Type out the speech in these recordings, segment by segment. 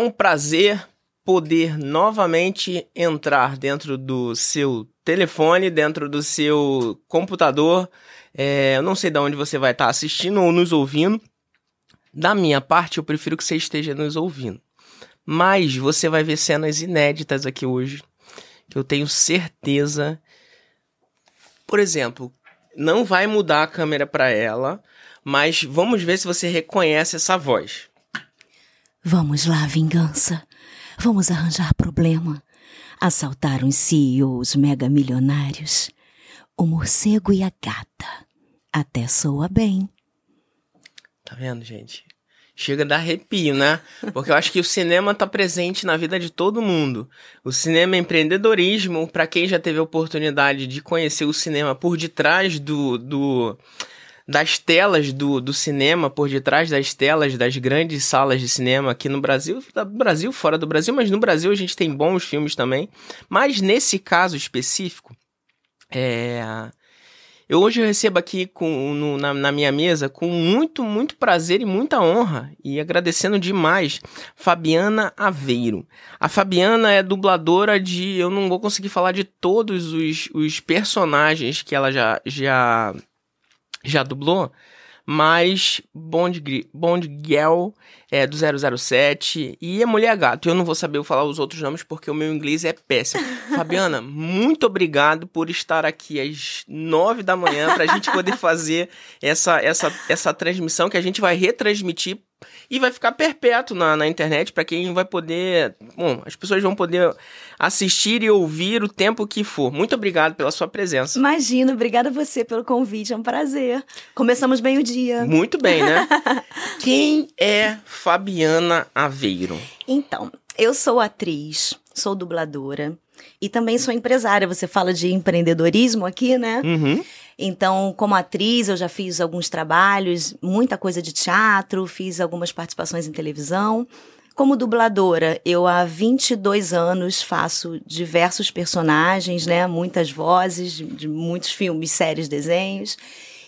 um prazer poder novamente entrar dentro do seu telefone, dentro do seu computador. É, eu não sei de onde você vai estar assistindo ou nos ouvindo. Da minha parte, eu prefiro que você esteja nos ouvindo. Mas você vai ver cenas inéditas aqui hoje, que eu tenho certeza. Por exemplo, não vai mudar a câmera para ela, mas vamos ver se você reconhece essa voz. Vamos lá, vingança. Vamos arranjar problema. Assaltar uns CEOs mega milionários. O morcego e a gata. Até soa bem. Tá vendo, gente? Chega a dar arrepio, né? Porque eu acho que o cinema tá presente na vida de todo mundo. O cinema é empreendedorismo, para quem já teve a oportunidade de conhecer o cinema por detrás do, do das telas do, do cinema, por detrás das telas das grandes salas de cinema aqui no Brasil, no Brasil, fora do Brasil, mas no Brasil a gente tem bons filmes também. Mas nesse caso específico, é, eu hoje eu recebo aqui com, no, na, na, minha mesa com muito, muito prazer e muita honra e agradecendo demais Fabiana Aveiro. A Fabiana é dubladora de. Eu não vou conseguir falar de todos os, os personagens que ela já, já já dublou, mas Bond, Bond Girl é do 007 e a Mulher Gato. Eu não vou saber falar os outros nomes porque o meu inglês é péssimo. Fabiana, muito obrigado por estar aqui às nove da manhã para a gente poder fazer essa, essa, essa transmissão que a gente vai retransmitir e vai ficar perpétuo na, na internet para quem vai poder. Bom, as pessoas vão poder assistir e ouvir o tempo que for. Muito obrigado pela sua presença. Imagina, obrigada a você pelo convite, é um prazer. Começamos bem o dia. Muito bem, né? quem é Fabiana Aveiro? Então, eu sou atriz, sou dubladora e também sou empresária. Você fala de empreendedorismo aqui, né? Uhum. Então, como atriz, eu já fiz alguns trabalhos, muita coisa de teatro, fiz algumas participações em televisão. Como dubladora, eu há 22 anos faço diversos personagens, né? Muitas vozes de, muitos filmes, séries, desenhos.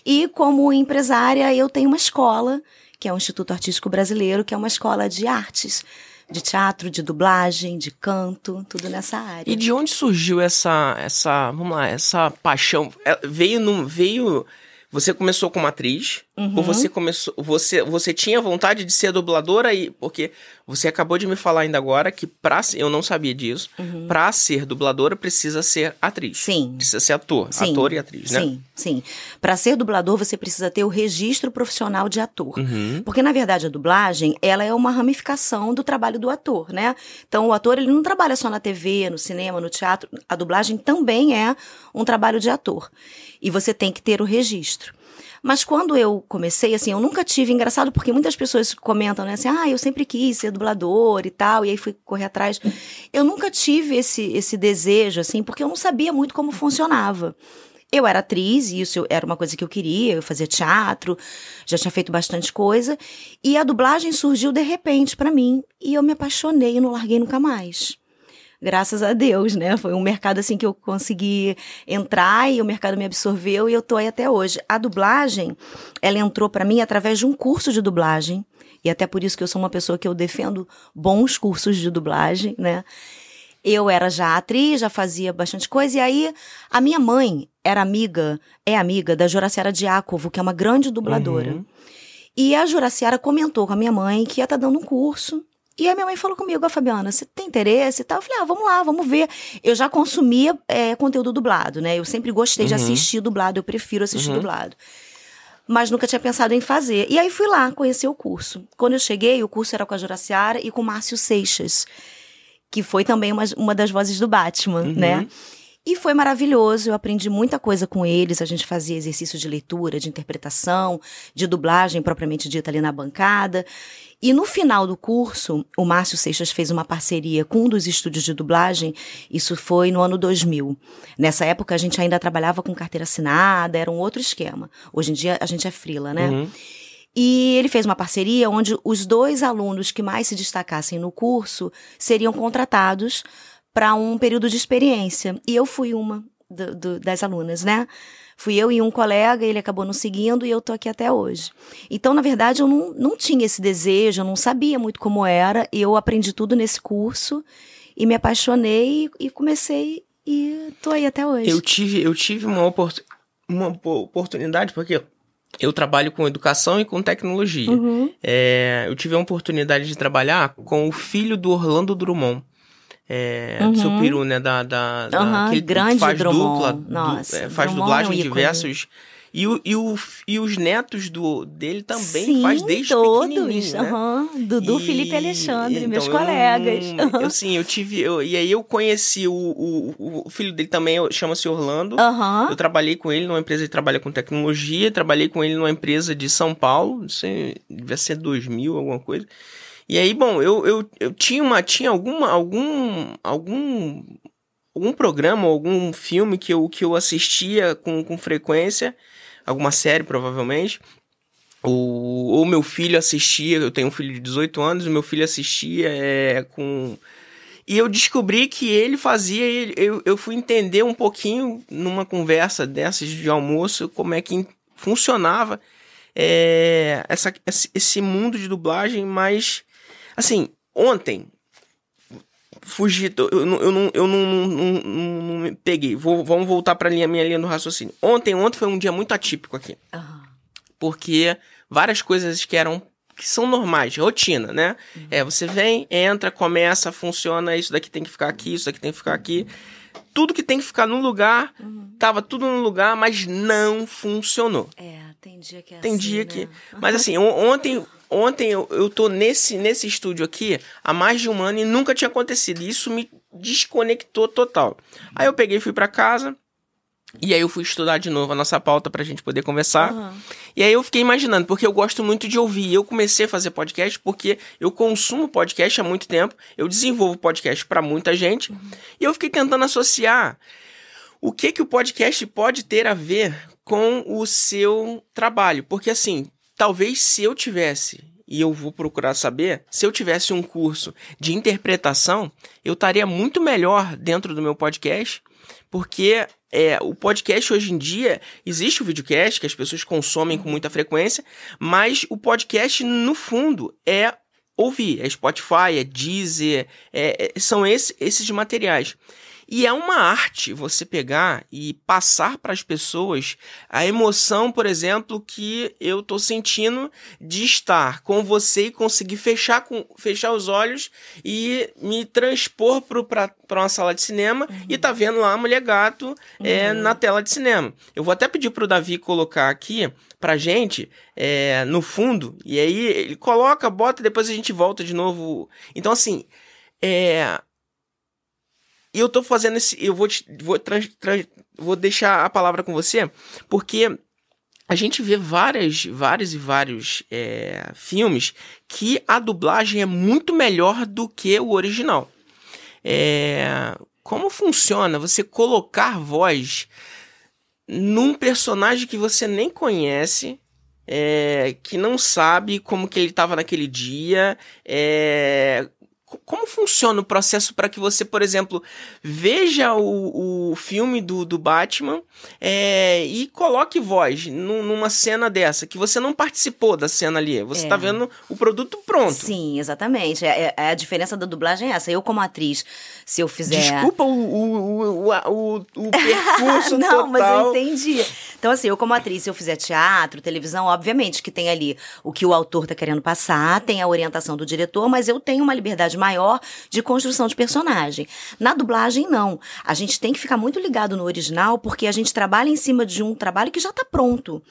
E como empresária, eu tenho uma escola, que é o Instituto Artístico Brasileiro, que é uma escola de artes de teatro, de dublagem, de canto, tudo nessa área. E de onde surgiu essa, essa, vamos lá, essa paixão? É, veio, no, veio você começou como atriz? Uhum. Ou você começou. Você, você tinha vontade de ser dubladora e. Porque você acabou de me falar ainda agora que pra, eu não sabia disso. Uhum. Pra ser dubladora precisa ser atriz. Sim. Precisa ser ator. Sim. Ator e atriz, né? Sim, sim. Pra ser dublador, você precisa ter o registro profissional de ator. Uhum. Porque, na verdade, a dublagem, ela é uma ramificação do trabalho do ator, né? Então, o ator, ele não trabalha só na TV, no cinema, no teatro. A dublagem também é um trabalho de ator e você tem que ter o registro. Mas quando eu comecei, assim, eu nunca tive, engraçado, porque muitas pessoas comentam, né, assim, ah, eu sempre quis ser dublador e tal, e aí fui correr atrás. Eu nunca tive esse, esse desejo, assim, porque eu não sabia muito como funcionava. Eu era atriz, e isso era uma coisa que eu queria, eu fazia teatro, já tinha feito bastante coisa, e a dublagem surgiu de repente para mim, e eu me apaixonei e não larguei nunca mais graças a Deus, né? Foi um mercado assim que eu consegui entrar e o mercado me absorveu e eu tô aí até hoje. A dublagem, ela entrou para mim através de um curso de dublagem e até por isso que eu sou uma pessoa que eu defendo bons cursos de dublagem, né? Eu era já atriz, já fazia bastante coisa, e aí a minha mãe era amiga, é amiga da Juraciara Diácovo, que é uma grande dubladora. Uhum. E a Juraciara comentou com a minha mãe que ia estar tá dando um curso e a minha mãe falou comigo, a Fabiana, você tem interesse e tal? Eu falei, ah, vamos lá, vamos ver. Eu já consumia é, conteúdo dublado, né? Eu sempre gostei uhum. de assistir dublado, eu prefiro assistir uhum. dublado. Mas nunca tinha pensado em fazer. E aí fui lá conhecer o curso. Quando eu cheguei, o curso era com a Juraciara e com o Márcio Seixas, que foi também uma, uma das vozes do Batman, uhum. né? E foi maravilhoso, eu aprendi muita coisa com eles. A gente fazia exercício de leitura, de interpretação, de dublagem propriamente dita ali na bancada. E no final do curso, o Márcio Seixas fez uma parceria com um dos estúdios de dublagem. Isso foi no ano 2000. Nessa época, a gente ainda trabalhava com carteira assinada, era um outro esquema. Hoje em dia, a gente é frila, né? Uhum. E ele fez uma parceria onde os dois alunos que mais se destacassem no curso seriam contratados para um período de experiência. E eu fui uma do, do, das alunas, né? Fui eu e um colega, ele acabou nos seguindo e eu tô aqui até hoje. Então, na verdade, eu não, não tinha esse desejo, eu não sabia muito como era, e eu aprendi tudo nesse curso e me apaixonei e, comecei e tô aí até hoje. Eu tive, eu tive uma, opor uma oportunidade, porque eu trabalho com educação e com tecnologia. Uhum. É, eu tive a oportunidade de trabalhar com o filho do Orlando Drummond. É, Uhum. do seu peru, né? Da, da, da- Aham, aquele grande faz Drummond. dupla, du- Nossa, é, faz Drummond dublagem é um diversos. E, o, e, o, e os netos do, dele também Sim, faz desde todos. pequenininho, né? aham. Dudu, E- Felipe e Alexandre, então, meus eu colegas. eu, sim, eu tive. eu- e aí eu conheci o, o, o filho dele também, chama-se Orlando. Aham. Eu trabalhei com ele numa empresa que trabalha com tecnologia, trabalhei com ele numa empresa de São Paulo, não sei, devia ser 2000, alguma coisa. E aí, bom, eu, eu, eu tinha uma tinha alguma algum algum algum programa, algum filme que eu, que eu assistia com, com frequência, alguma série provavelmente. O, ou meu filho assistia, eu tenho um filho de 18 anos, o meu filho assistia é, com e eu descobri que ele fazia, eu, eu fui entender um pouquinho numa conversa dessas de almoço como é que funcionava é, essa, esse mundo de dublagem, mas assim, ontem fugi, eu, não- eu, não, eu não, não, não- peguei. Vou, vamos voltar para minha linha do raciocínio. Ontem, ontem foi um dia muito atípico aqui Aham. porque várias coisas que eram que são normais, rotina, né? É, você vem, entra, começa, funciona, isso daqui tem que ficar aqui, isso daqui tem que ficar aqui. Tudo que tem que ficar no lugar, tava tudo no lugar, mas não funcionou. É, tem dia que é Tem assim, dia né? que. Mas assim, on- ontem, ontem eu, eu tô nesse, nesse estúdio aqui há mais de um ano e nunca tinha acontecido. E Isso me desconectou total. Aí eu peguei e fui pra casa. E aí eu fui estudar de novo a nossa pauta pra gente poder conversar. Aham. E aí eu fiquei imaginando, porque eu gosto muito de ouvir. Eu comecei a fazer podcast porque eu consumo podcast há muito tempo. Eu desenvolvo podcast pra muita gente. E eu fiquei tentando associar o que que o podcast pode ter a ver com o seu trabalho. Porque assim, talvez se eu tivesse, e eu vou procurar saber, se eu tivesse um curso de interpretação, eu estaria muito melhor dentro do meu podcast, porque é, o podcast hoje em dia, existe o videocast que as pessoas consomem com muita frequência, mas o podcast, no fundo, é ouvir. É Spotify, é Deezer, é- é- são esse- esses materiais. E é uma arte você pegar e passar para as pessoas a emoção, por exemplo, que eu tô sentindo de estar com você e conseguir fechar, com, fechar os olhos e me transpor para uma sala de cinema e tá vendo lá a mulher gato é, na tela de cinema. Eu vou até pedir pro Davi colocar aqui pra gente é, no fundo, e aí ele coloca, bota, depois a gente volta de novo. Então, assim, é. E eu tô fazendo esse. Eu vou, te, vou, trans- trans- vou deixar a palavra com você, porque a gente vê várias, vários e vários é, filmes que a dublagem é muito melhor do que o original. É, como funciona você colocar voz num personagem que você nem conhece, é, que não sabe como que ele estava naquele dia, é, como funciona o processo para que você, por exemplo, veja o, o filme do, do Batman é, e coloque voz nu- numa cena dessa, que você não participou da cena ali, você É. tá vendo o produto pronto. Sim, exatamente. É, é- a diferença da dublagem é essa. Eu, como atriz, se eu fizer. Desculpa o, o, o, o, o, percurso Não, mas total. eu entendi. Então, assim, eu como atriz, se eu fizer teatro, televisão, obviamente que tem ali o que o autor tá querendo passar, tem a orientação do diretor, mas eu tenho uma liberdade maior de construção de personagem. Na dublagem, não. A gente tem que ficar muito ligado no original, porque a gente trabalha em cima de um trabalho que já tá pronto,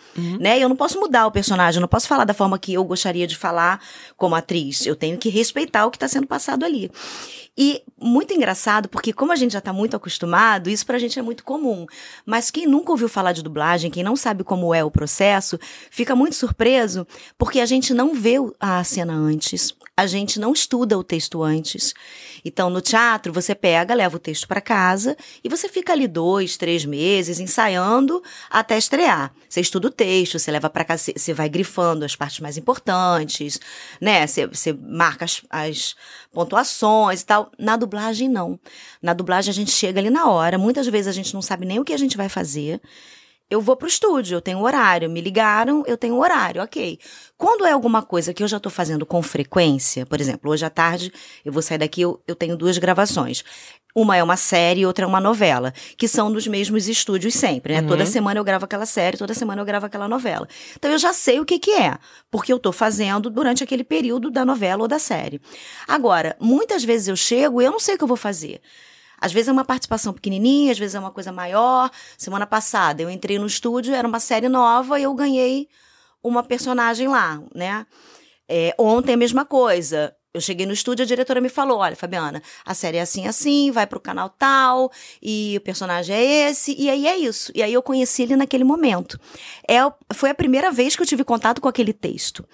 né? Eu não posso mudar o personagem, eu não posso falar da forma que eu gostaria de falar como atriz. Eu tenho que respeitar o que tá sendo passado ali. E muito engraçado, porque como a gente já tá muito acostumado, isso pra gente é muito comum. Mas quem nunca ouviu falar de dublagem, quem não sabe como é o processo, fica muito surpreso, porque a gente não vê a cena antes. A gente não estuda o texto antes. Então, no teatro, você pega, leva o texto para casa e você fica ali dois, três meses ensaiando até estrear. Você estuda o texto, você leva para casa, você vai grifando as partes mais importantes, né? Você, você marca as, as pontuações e tal. Na dublagem, não. Na dublagem, a gente chega ali na hora. Muitas vezes a gente não sabe nem o que a gente vai fazer eu vou pro estúdio, eu tenho horário. Me ligaram, eu tenho horário, ok. Quando é alguma coisa que eu já tô fazendo com frequência, por exemplo, hoje à tarde eu vou sair daqui, eu, eu tenho duas gravações. Uma é uma série e outra é uma novela, que são dos mesmos estúdios sempre, né? Uhum. Toda semana eu gravo aquela série, toda semana eu gravo aquela novela. Então eu já sei o que que é, porque eu tô fazendo durante aquele período da novela ou da série. Agora, muitas vezes eu chego e eu não sei o que eu vou fazer. Às vezes é uma participação pequenininha, às vezes é uma coisa maior. Semana passada eu entrei no estúdio, era uma série nova e eu ganhei uma personagem lá, né? É, ontem a mesma coisa. Eu cheguei no estúdio, a diretora me falou: olha, Fabiana, a série é assim, assim, vai pro canal tal, e o personagem é esse, e aí é isso. E aí eu conheci ele naquele momento. É, foi a primeira vez que eu tive contato com aquele texto.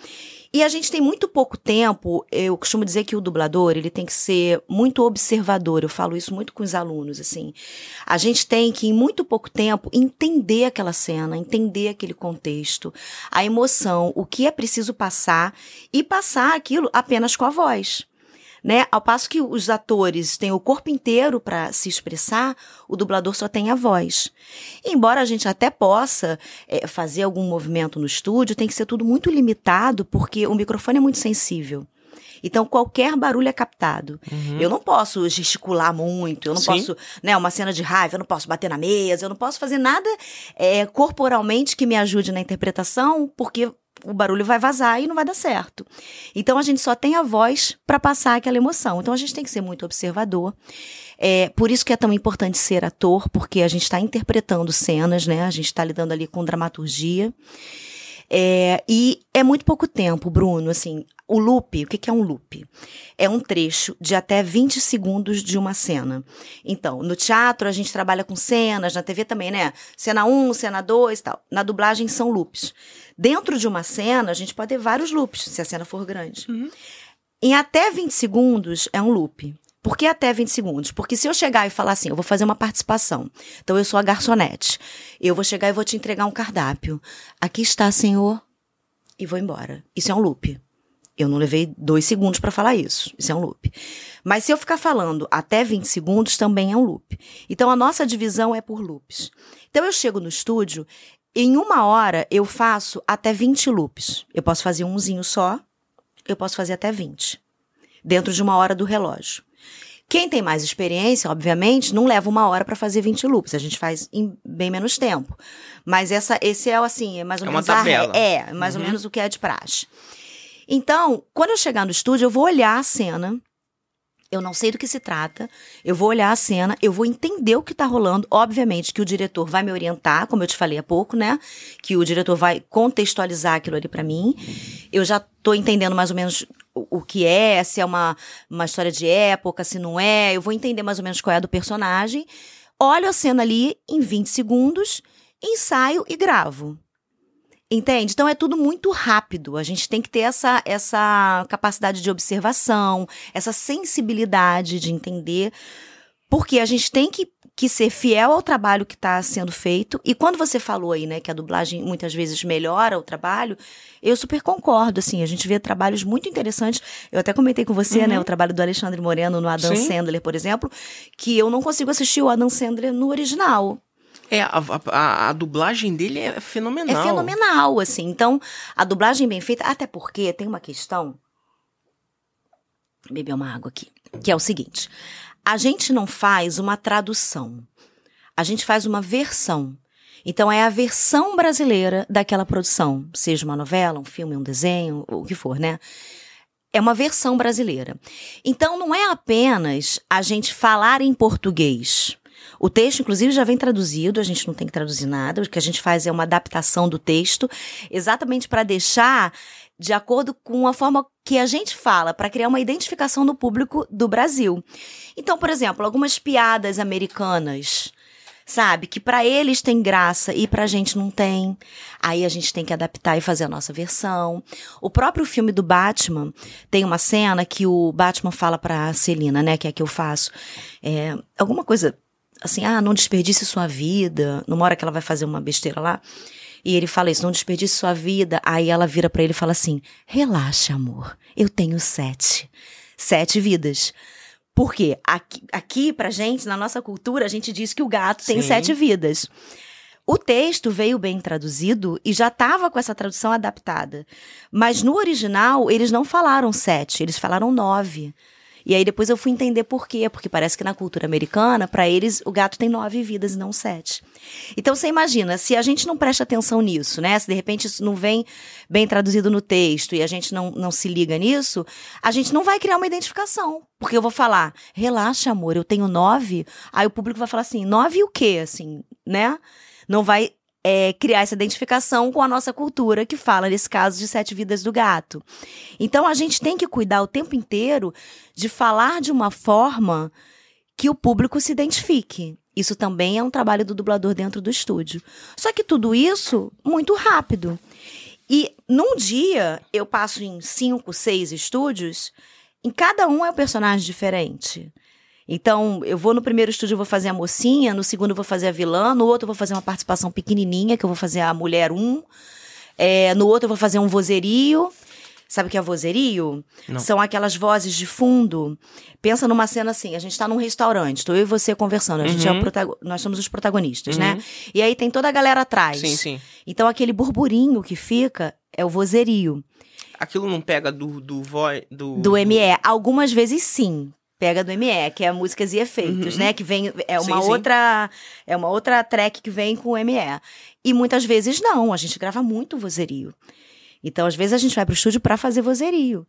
E a gente tem muito pouco tempo, eu costumo dizer que o dublador, ele tem que ser muito observador, eu falo isso muito com os alunos, assim. A gente tem que, em muito pouco tempo, entender aquela cena, entender aquele contexto, a emoção, o que é preciso passar e passar aquilo apenas com a voz né? Ao passo que os atores têm o corpo inteiro para se expressar, o dublador só tem a voz. Embora a gente até possa é, fazer algum movimento no estúdio, tem que ser tudo muito limitado, porque o microfone é muito sensível. Então, qualquer barulho é captado. Uhum. Eu não posso gesticular muito, eu não Sim. posso, né, uma cena de raiva, eu não posso bater na mesa, eu não posso fazer nada é, corporalmente que me ajude na interpretação, porque o barulho vai vazar e não vai dar certo. Então a gente só tem a voz para passar aquela emoção. Então a gente tem que ser muito observador. É, por isso que é tão importante ser ator, porque a gente está interpretando cenas, né? A gente está lidando ali com dramaturgia. É, e é muito pouco tempo, Bruno. Assim, o loop, o que é um loop? É um trecho de até 20 segundos de uma cena. Então, no teatro a gente trabalha com cenas, na TV também, né? Cena 1, cena 2 e tal. Na dublagem são loops. Dentro de uma cena, a gente pode ter vários loops, se a cena for grande. Uhum. Em até 20 segundos é um loop. Por que até 20 segundos? Porque se eu chegar e falar assim, eu vou fazer uma participação. Então eu sou a garçonete. Eu vou chegar e vou te entregar um cardápio. Aqui está, senhor. E vou embora. Isso é um loop. Eu não levei dois segundos para falar isso. Isso é um loop. Mas se eu ficar falando até 20 segundos, também é um loop. Então a nossa divisão é por loops. Então eu chego no estúdio, em uma hora eu faço até 20 loops. Eu posso fazer umzinho só, eu posso fazer até 20. Dentro de uma hora do relógio. Quem tem mais experiência, obviamente, não leva uma hora para fazer 20 loops. A gente faz em bem menos tempo. Mas essa, esse é assim, é mais ou é menos uma tabela. A, é, mais uhum. ou menos o que é de praxe. Então, quando eu chegar no estúdio, eu vou olhar a cena eu não sei do que se trata, eu vou olhar a cena, eu vou entender o que está rolando. Obviamente que o diretor vai me orientar, como eu te falei há pouco, né? Que o diretor vai contextualizar aquilo ali para mim. Eu já estou entendendo mais ou menos o, o, que é, se é uma, uma história de época, se não é. Eu vou entender mais ou menos qual é a do personagem. Olho a cena ali em 20 segundos, ensaio e gravo. Entende? Então é tudo muito rápido. A gente tem que ter essa, essa capacidade de observação, essa sensibilidade de entender, porque a gente tem que, que ser fiel ao trabalho que está sendo feito. E quando você falou aí, né, que a dublagem muitas vezes melhora o trabalho, eu super concordo. Assim, a gente vê trabalhos muito interessantes. Eu até comentei com você, né, uhum. né, o trabalho do Alexandre Moreno no Adam Sim. Sandler, por exemplo, que eu não consigo assistir o Adam Sandler no original. É, a, a, a, dublagem dele é fenomenal. É fenomenal, assim. Então, a dublagem bem feita, até porque tem uma questão. Beber uma água aqui. Que é o seguinte: a gente não faz uma tradução, a gente faz uma versão. Então, é a versão brasileira daquela produção, seja uma novela, um filme, um desenho, o que for, né? É uma versão brasileira. Então, não é apenas a gente falar em português. O texto, inclusive, já vem traduzido, a gente não tem que traduzir nada. O que a gente faz é uma adaptação do texto, exatamente para deixar de acordo com a forma que a gente fala, para criar uma identificação no público do Brasil. Então, por exemplo, algumas piadas americanas sabe? Que para eles tem graça e pra gente não tem. Aí a gente tem que adaptar e fazer a nossa versão. O próprio filme do Batman tem uma cena que o Batman fala pra Celina, né, que é a que eu faço, é, alguma coisa assim, ah, não desperdice sua vida, numa hora que ela vai fazer uma besteira lá. E ele fala isso, não desperdice sua vida. Aí ela vira para ele e fala assim: relaxa, amor, eu tenho sete. Sete vidas. Por quê? Aqui, aqui, pra gente, na nossa cultura, a gente diz que o gato tem Sim. sete vidas. O texto veio bem traduzido e já estava com essa tradução adaptada. Mas no original, eles não falaram sete, eles falaram nove. E aí depois eu fui entender por quê. Porque parece que na cultura americana, para eles, o gato tem nove vidas e não sete. Então você imagina, se a gente não presta atenção nisso, né? Se de repente isso não vem bem traduzido no texto e a gente não, não se liga nisso, a gente não vai criar uma identificação. Porque eu vou falar, relaxa, amor, eu tenho nove. Aí o público vai falar assim, nove o quê? Assim, né? Não vai é, criar essa identificação com a nossa cultura, que fala, nesse caso, de Sete Vidas do Gato. Então, a gente tem que cuidar o tempo inteiro de falar de uma forma que o público se identifique. Isso também é um trabalho do dublador dentro do estúdio. Só que tudo isso muito rápido. E num dia, eu passo em cinco, seis estúdios, em cada um é um personagem diferente. Então, eu vou no primeiro estúdio, vou fazer a mocinha, no segundo eu vou fazer a vilã, no outro eu vou fazer uma participação pequenininha, que eu vou fazer a mulher um, é, no outro eu vou fazer um vozerio. Sabe o que é vozerio? Não. São aquelas vozes de fundo. Pensa numa cena assim, a gente tá num restaurante, tô eu e você conversando, a gente é o Uhum. nós somos os protagonistas, Uhum. né? E aí tem toda a galera atrás. Sim, sim. Então aquele burburinho que fica é o vozerio. Aquilo não pega do do voi, do, Do ME. Algumas vezes sim. Pega do ME, que é músicas e efeitos, Uhum. né? Que vem. É uma Sim, sim. outra. É uma outra track que vem com o ME. E muitas vezes não. A gente grava muito vozerio. Então, às vezes, a gente vai pro estúdio pra fazer vozerio.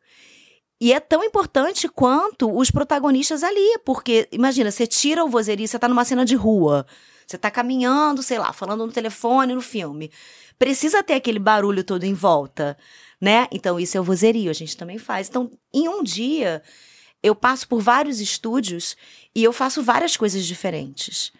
E é tão importante quanto os protagonistas ali, porque, imagina, você tira o vozerio, você tá numa cena de rua, você tá caminhando, sei lá, falando no telefone, no filme. Precisa ter aquele barulho todo em volta, né? Então, isso é o vozerio, a gente também faz. Então, em um dia, eu passo por vários estúdios e eu faço várias coisas diferentes.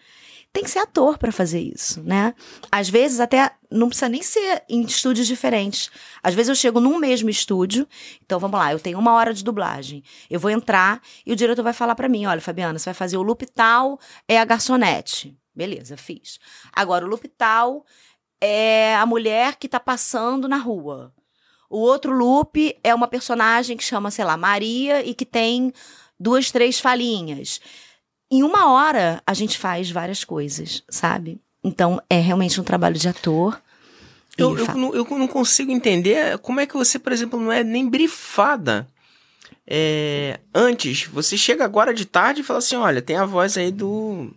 Tem que ser ator para fazer isso, né? Às vezes até não precisa nem ser em estúdios diferentes. Às vezes eu chego num mesmo estúdio, então vamos lá, eu tenho uma hora de dublagem. Eu vou entrar e o diretor vai falar para mim, olha, Fabiana, você vai fazer o loop tal, é a garçonete. Beleza, fiz. Agora o loop tal é a mulher que tá passando na rua. O outro loop é uma personagem que chama, sei lá, Maria e que tem duas, três falinhas. Em uma hora, a gente faz várias coisas, sabe? Então, é realmente um trabalho de ator. Eu, eu, não, eu não consigo entender como é que você, por exemplo, não é nem brifada. É, antes, você chega agora de tarde e fala assim: olha, tem a voz aí do.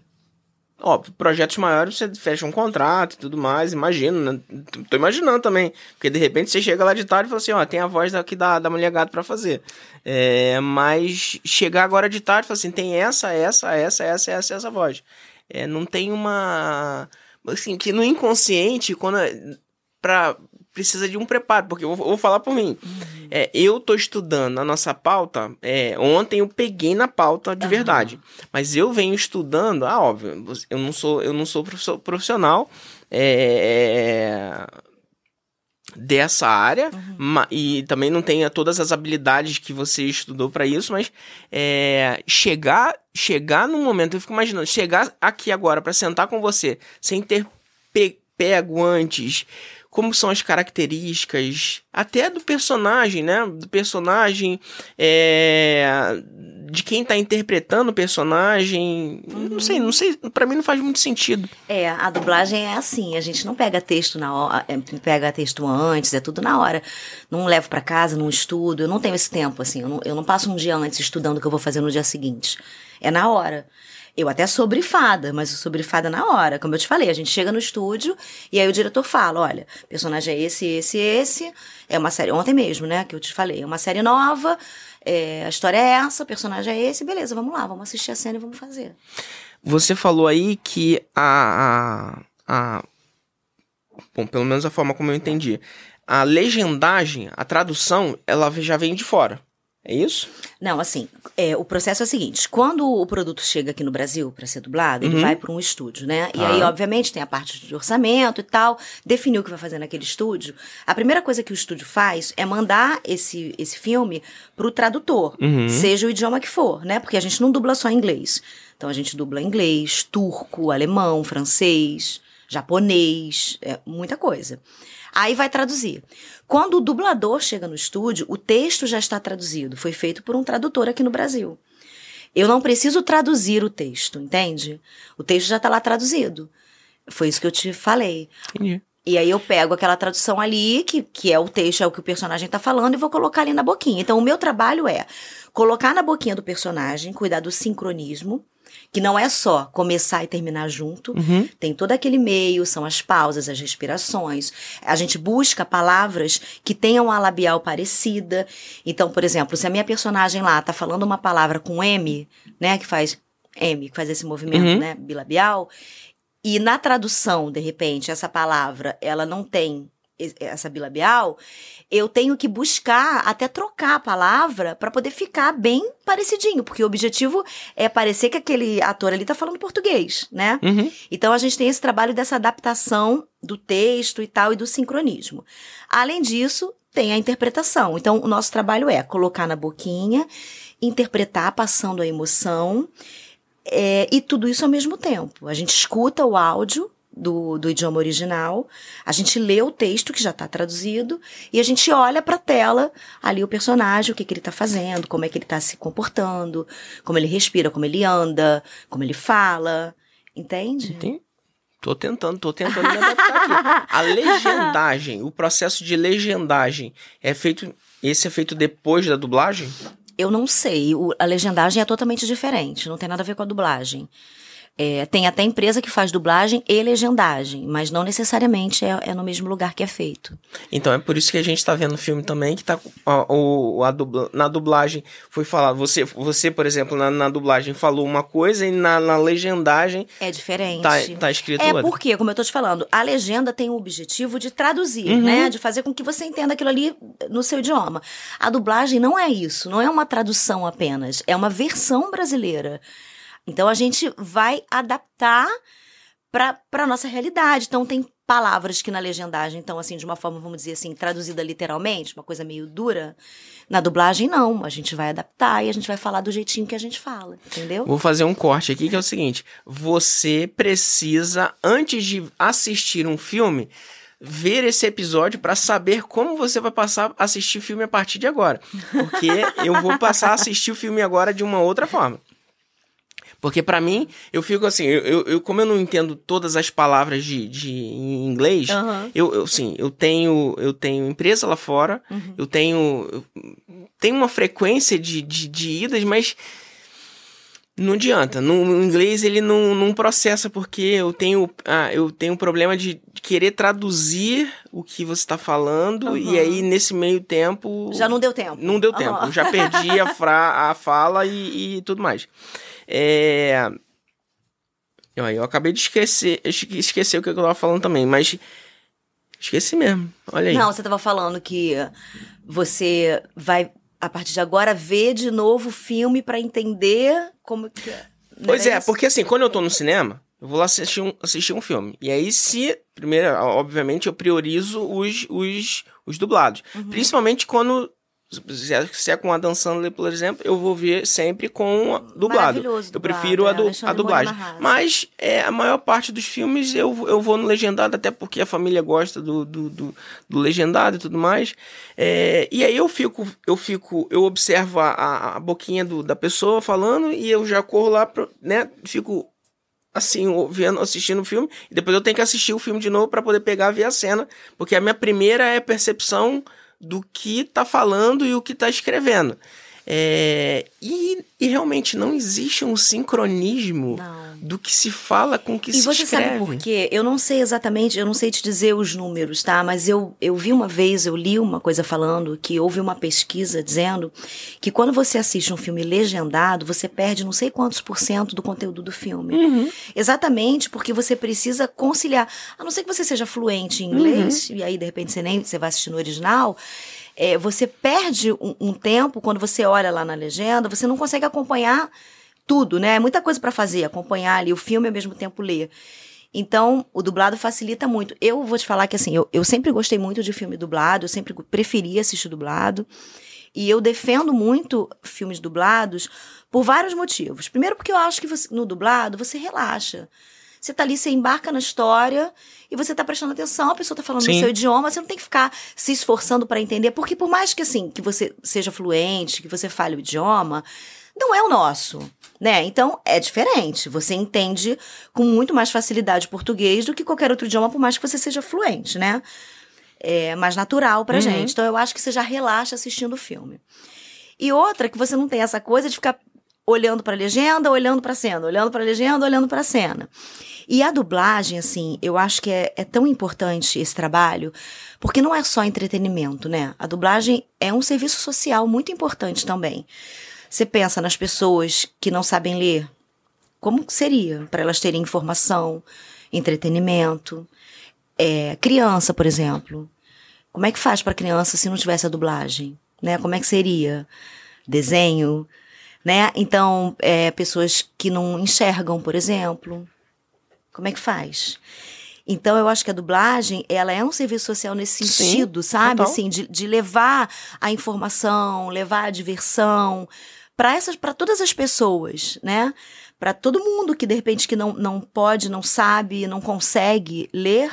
Óbvio, projetos maiores você fecha um contrato e tudo mais, imagino, né? Tô- imaginando também. Porque de repente você chega lá de tarde e fala assim: ó, tem a voz aqui da, da mulher gato pra fazer. É, mas chegar agora de tarde e falar assim: tem essa, essa, essa, essa, essa, essa voz. É, não tem uma. Assim, que no inconsciente, quando. Pra, precisa de um preparo, porque eu vou, eu vou falar por mim. É, eu tô estudando a nossa pauta. é, ontem eu peguei na pauta de Aham. verdade. Mas eu venho estudando. Ah, óbvio, eu não sou, eu não sou profissional. é, dessa área ma- e também não tenho todas as habilidades que você estudou para isso, mas é, chegar chegar num momento, eu fico imaginando, chegar aqui agora para sentar com você sem ter pe- pego antes como são as características, até do personagem, né? Do personagem, é, de quem tá interpretando o personagem. Não sei, não sei, para mim não faz muito sentido. É, a dublagem é assim, a gente não pega texto na hora, é, pega texto antes, é tudo na hora. Não levo pra casa, não estudo, eu não tenho esse tempo, assim, eu não, eu não passo um dia antes estudando o que eu vou fazer no dia seguinte. É na hora. Eu até sou brifada, mas sou brifada na hora. Como eu te falei, a gente chega no estúdio e aí o diretor fala: olha, personagem é esse, esse, esse. É uma série, ontem mesmo, né, que eu te falei, é uma série nova, é, a história é essa, o personagem é esse, beleza, vamos lá, vamos assistir a cena e vamos fazer. Você falou aí que a, a, a- Bom, pelo menos a forma como eu entendi. A legendagem, a tradução, ela já vem de fora. É isso? Não, assim, é, o processo é o seguinte: quando o produto chega aqui no Brasil para ser dublado, ele Uhum. vai para um estúdio, né? E Ah. aí, obviamente, tem a parte de orçamento e tal, definiu o que vai fazer naquele estúdio. A primeira coisa que o estúdio faz é mandar esse, esse filme pro tradutor, Uhum. seja o idioma que for, né? Porque a gente não dubla só em inglês. Então a gente dubla inglês, turco, alemão, francês, japonês, é, muita coisa. Aí vai traduzir. Quando o dublador chega no estúdio, o texto já está traduzido. Foi feito por um tradutor aqui no Brasil. Eu não preciso traduzir o texto, entende? O texto já está lá traduzido. Foi isso que eu te falei. Entendi. E aí eu pego aquela tradução ali, que, que é o texto, é o que o personagem tá falando, e vou colocar ali na boquinha. Então, o meu trabalho é colocar na boquinha do personagem, cuidar do sincronismo, que não é só começar e terminar junto. Uhum. Tem todo aquele meio, são as pausas, as respirações. A gente busca palavras que tenham a labial parecida. Então, por exemplo, se a minha personagem lá tá falando uma palavra com M, né, que faz M, que faz esse movimento, Uhum. né, bilabial, e na tradução, de repente, essa palavra, ela não tem essa bilabial, eu tenho que buscar até trocar a palavra para poder ficar bem parecidinho, porque o objetivo é parecer que aquele ator ali tá falando português, né? Uhum. Então a gente tem esse trabalho dessa adaptação do texto e tal e do sincronismo. Além disso, tem a interpretação. Então o nosso trabalho é colocar na boquinha, interpretar passando a emoção é, e tudo isso ao mesmo tempo. A gente escuta o áudio do, do idioma original, a gente lê o texto que já está traduzido e a gente olha para a tela ali o personagem, o que, que ele está fazendo, como é que ele está se comportando, como ele respira, como ele anda, como ele fala, entende? Entendi. Tô tentando, tô tentando me adaptar aqui. A legendagem, o processo de legendagem é feito. Esse é feito depois da dublagem? Eu não sei. O- a legendagem é totalmente diferente, não tem nada a ver com a dublagem. É, tem até empresa que faz dublagem e legendagem, mas não necessariamente é, é no mesmo lugar que é feito. Então é por isso que a gente tá vendo o filme também, que tá. ó, o, a dubla- na dublagem foi falado. Você, você por exemplo, na, na dublagem falou uma coisa e na, na legendagem É diferente. tá, tá escrito É outra. porque, como eu tô te falando, a legenda tem o objetivo de traduzir, Uhum. né? De fazer com que você entenda aquilo ali no seu idioma. A dublagem não é isso, não é uma tradução apenas, é uma versão brasileira. Então a gente vai adaptar para a nossa realidade. Então tem palavras que na legendagem estão assim de uma forma, vamos dizer assim, traduzida literalmente, uma coisa meio dura. Na dublagem não, a gente vai adaptar e a gente vai falar do jeitinho que a gente fala, entendeu? Vou fazer um corte aqui que é o seguinte: você precisa, antes de assistir um filme, ver esse episódio pra saber como você vai passar a assistir filme a partir de agora. Porque eu vou passar a assistir o filme agora de uma outra forma. Porque pra mim, eu fico assim, eu, eu- como eu não entendo todas as palavras de, de em inglês, Aham. eu, eu sim, eu tenho, eu tenho empresa lá fora, Uhum. eu tenho, eu tenho uma frequência de, de, de idas, mas não adianta. No, no inglês ele não, não processa porque eu tenho, ah, eu tenho um problema de querer traduzir o que você está falando e Aham. aí nesse meio tempo Já não deu tempo. não deu tempo. Aham. Eu já perdi a, fra a fala e, e tudo mais. É... Eu, acabei de esquecer, esque- esquecer o que eu tava falando também, mas esqueci mesmo. Olha aí. Não, você estava falando que você vai, a partir de agora, ver de novo o filme para entender como que é. Pois é, isso? porque assim, quando eu tô no cinema, eu vou lá assistir um, assistir um filme. E aí, se. Primeiro, obviamente, eu priorizo os, os, os dublados. Uhum. Principalmente quando. Se é, se é com a Dan Sandler, por exemplo, eu vou ver sempre com a- dublado. Maravilhoso Eu dublado, prefiro a, é, du- Alexandre a dublagem. Mas é, a maior parte dos filmes eu, eu vou no legendado, até porque a família gosta do, do, do, do legendado e tudo mais. É, e aí eu fico, eu fico, eu observo a, a, a boquinha do, da pessoa falando e eu já corro lá, pro, né? Fico assim, vendo, assistindo o filme, e depois eu tenho que assistir o filme de novo para poder pegar e ver a cena, porque a minha primeira é a percepção do que tá falando e o que tá escrevendo. É, e, e realmente não existe um sincronismo Não. do que se fala com o que E se você escreve. sabe por quê? Eu não sei exatamente, eu não sei te dizer os números, tá? Mas eu, eu vi uma vez, eu li uma coisa falando que houve uma pesquisa dizendo que quando você assiste um filme legendado, você perde não sei quantos por cento do conteúdo do filme. Uhum. Exatamente porque você precisa conciliar. A não ser que você seja fluente em inglês, e aí de repente você nem você vai assistir no original. É, você perde um, um tempo quando você olha lá na legenda, você não consegue acompanhar tudo, né? É muita coisa para fazer, acompanhar ali o filme e ao mesmo tempo ler. Então, o dublado facilita muito. Eu vou te falar que, assim, eu, eu sempre gostei muito de filme dublado, eu sempre preferi assistir dublado. E eu defendo muito filmes dublados por vários motivos. Primeiro, porque eu acho que você, no dublado você relaxa. Você tá ali, você embarca na história e você tá prestando atenção, a pessoa tá falando Sim. no seu idioma, você não tem que ficar se esforçando para entender, porque por mais que assim, que você seja fluente, que você fale o idioma, não é o nosso, né? Então é diferente. Você entende com muito mais facilidade português do que qualquer outro idioma, por mais que você seja fluente, né? É mais natural pra uhum. gente. Então eu acho que você já relaxa assistindo o filme. E outra que você não tem essa coisa de ficar olhando para a legenda, olhando para a cena, olhando para a legenda, olhando para a cena. E a dublagem, assim, eu acho que é, é, tão importante esse trabalho, porque não é só entretenimento, né? A dublagem é um serviço social muito importante também. Você pensa nas pessoas que não sabem ler, como seria para elas terem informação, entretenimento? É, criança, por exemplo. Como é que faz para criança se não tivesse a dublagem? Né? Como é que seria? Desenho, né? Então, é, pessoas que não enxergam, por exemplo. Como é que faz? Então, eu acho que a dublagem, ela é um serviço social nesse sentido, Sim, sabe? Total. Assim, de, de levar a informação, levar a diversão, para essas para todas as pessoas, né? Para todo mundo que de repente que não, não pode, não sabe, não consegue ler,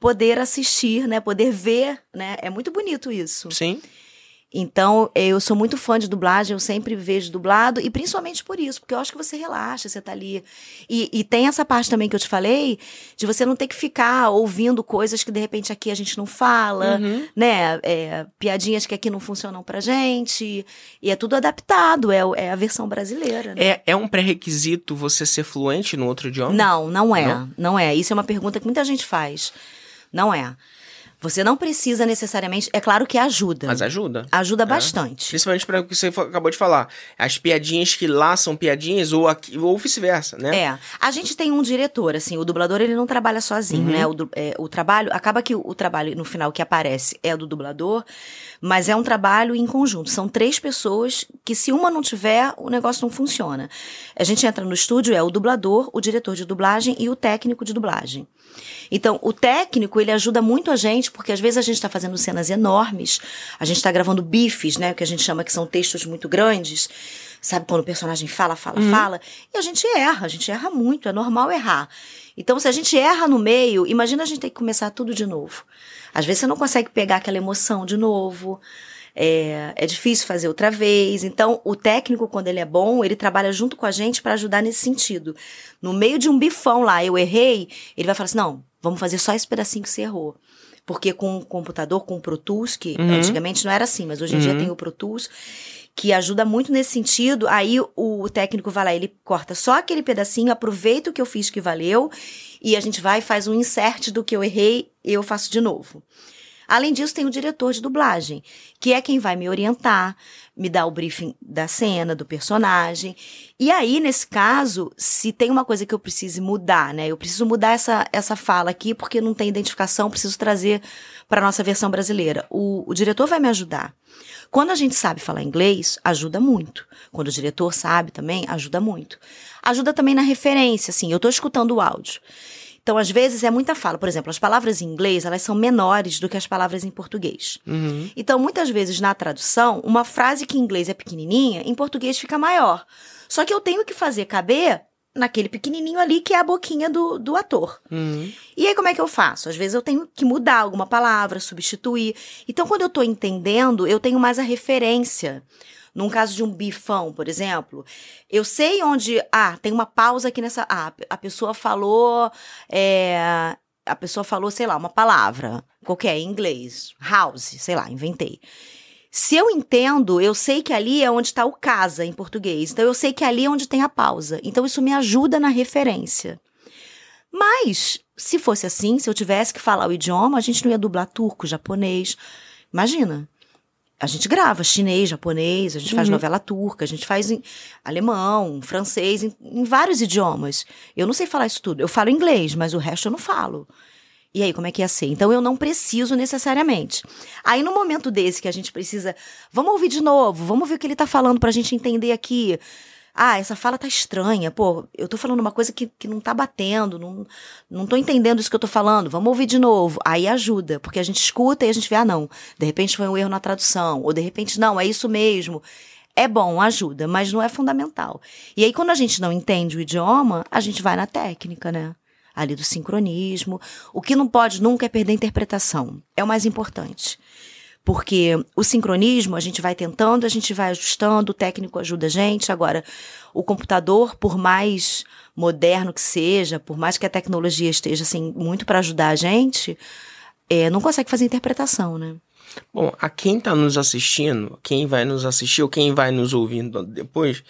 poder assistir, né? Poder ver, né? É muito bonito isso. Sim. Então, eu sou muito fã de dublagem, eu sempre vejo dublado, e principalmente por isso, porque eu acho que você relaxa, você tá ali. E, e, tem essa parte também que eu te falei, de você não ter que ficar ouvindo coisas que de repente aqui a gente não fala, uhum. né? É, piadinhas que aqui não funcionam pra gente. E é tudo adaptado, é, é a versão brasileira. Né? É, é um pré-requisito você ser fluente no outro idioma? Não, não é. Não? não é. Isso é uma pergunta que muita gente faz. Não é. Você não precisa necessariamente. É claro que ajuda. Mas ajuda. Ajuda é. bastante. Principalmente para o que você acabou de falar. As piadinhas que lá são piadinhas ou, aqui, ou vice-versa, né? É. A gente tem um diretor, assim, o dublador ele não trabalha sozinho, uhum. né? O, é, o trabalho. Acaba que o, o, trabalho no final que aparece é do dublador, mas é um trabalho em conjunto. São três pessoas que, se uma não tiver, o negócio não funciona. A gente entra no estúdio, é o dublador, o diretor de dublagem e o técnico de dublagem. Então, o técnico, ele ajuda muito a gente, porque às vezes a gente está fazendo cenas enormes, a gente está gravando bifes, né, que a gente chama que são textos muito grandes, sabe, quando o personagem fala, fala, uhum. fala, e a gente erra, a gente erra muito, é normal errar. Então, se a gente erra no meio, imagina a gente ter que começar tudo de novo. Às vezes você não consegue pegar aquela emoção de novo. É, é difícil fazer outra vez. Então, o técnico, quando ele é bom, ele trabalha junto com a gente para ajudar nesse sentido. No meio de um bifão lá, eu errei, ele vai falar assim: não, vamos fazer só esse pedacinho que você errou. Porque com o computador, com o Pro Tools, que uhum. antigamente não era assim, mas hoje em uhum. dia tem o Pro Tools, que ajuda muito nesse sentido. Aí o técnico vai lá, ele corta só aquele pedacinho, aproveita o que eu fiz que valeu, e a gente vai e faz um insert do que eu errei, eu faço de novo. Além disso, tem o diretor de dublagem, que é quem vai me orientar, me dar o briefing da cena, do personagem. E aí, nesse caso, se tem uma coisa que eu precise mudar, né? Eu preciso mudar essa, essa fala aqui porque não tem identificação, preciso trazer para nossa versão brasileira. O, o diretor vai me ajudar. Quando a gente sabe falar inglês, ajuda muito. Quando o diretor sabe também, ajuda muito. Ajuda também na referência, assim, eu estou escutando o áudio. Então, às vezes, é muita fala. Por exemplo, as palavras em inglês, elas são menores do que as palavras em português. Uhum. Então, muitas vezes, na tradução, uma frase que em inglês é pequenininha, em português fica maior. Só que eu tenho que fazer caber naquele pequenininho ali que é a boquinha do, do ator. Uhum. E aí, como é que eu faço? Às vezes eu tenho que mudar alguma palavra, substituir. Então, quando eu tô entendendo, eu tenho mais a referência. Num caso de um bifão, por exemplo, eu sei onde. Ah, tem uma pausa aqui nessa. Ah, a pessoa falou. É, a pessoa falou, sei lá, uma palavra qualquer em inglês. House, sei lá, inventei. Se eu entendo, eu sei que ali é onde está o casa em português. Então eu sei que ali é onde tem a pausa. Então isso me ajuda na referência. Mas, se fosse assim, se eu tivesse que falar o idioma, a gente não ia dublar turco, japonês. Imagina a gente grava chinês, japonês, a gente uhum. faz novela turca, a gente faz em alemão, francês, em, em, vários idiomas. Eu não sei falar isso tudo. Eu falo inglês, mas o resto eu não falo. E aí, como é que ia ser? Então, eu não preciso necessariamente. Aí, no momento desse que a gente precisa, vamos ouvir de novo, vamos ver o que ele tá falando pra gente entender aqui. Ah, essa fala tá estranha. Pô, eu tô falando uma coisa que, que não tá batendo, não, não tô entendendo isso que eu tô falando. Vamos ouvir de novo. Aí ajuda, porque a gente escuta e a gente vê, ah, não, de repente foi um erro na tradução, ou de repente, não, é isso mesmo. É bom, ajuda, mas não é fundamental. E aí, quando a gente não entende o idioma, a gente vai na técnica, né? Ali do sincronismo. O que não pode nunca é perder a interpretação. É o mais importante. Porque o sincronismo a gente vai tentando, a gente vai ajustando, o técnico ajuda a gente. Agora, o computador, por mais moderno que seja, por mais que a tecnologia esteja assim muito para ajudar a gente, é, não consegue fazer interpretação, né? Bom, a quem está nos assistindo, quem vai nos assistir ou quem vai nos ouvindo depois,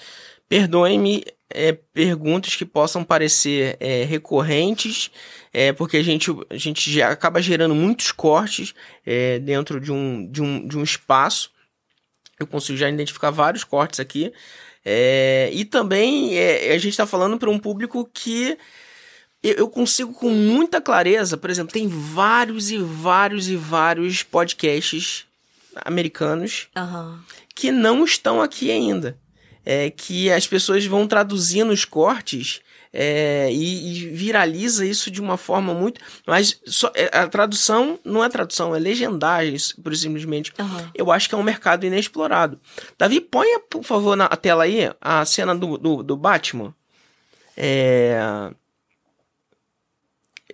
perdoe-me é, perguntas que possam parecer é, recorrentes, é, porque a gente, a gente já acaba gerando muitos cortes é, dentro de um, de, um, de um espaço. Eu consigo já identificar vários cortes aqui. É, e também é, a gente está falando para um público que eu consigo com muita clareza, por exemplo, tem vários e vários e vários podcasts americanos uhum. que não estão aqui ainda é, que as pessoas vão traduzindo os cortes é, e, e, viraliza isso de uma forma muito. Mas só, é, a tradução não é tradução, é legendagem, por simplesmente. Uhum. Eu acho que é um mercado inexplorado. Davi, ponha, por favor, na tela aí a cena do, do, do Batman. É...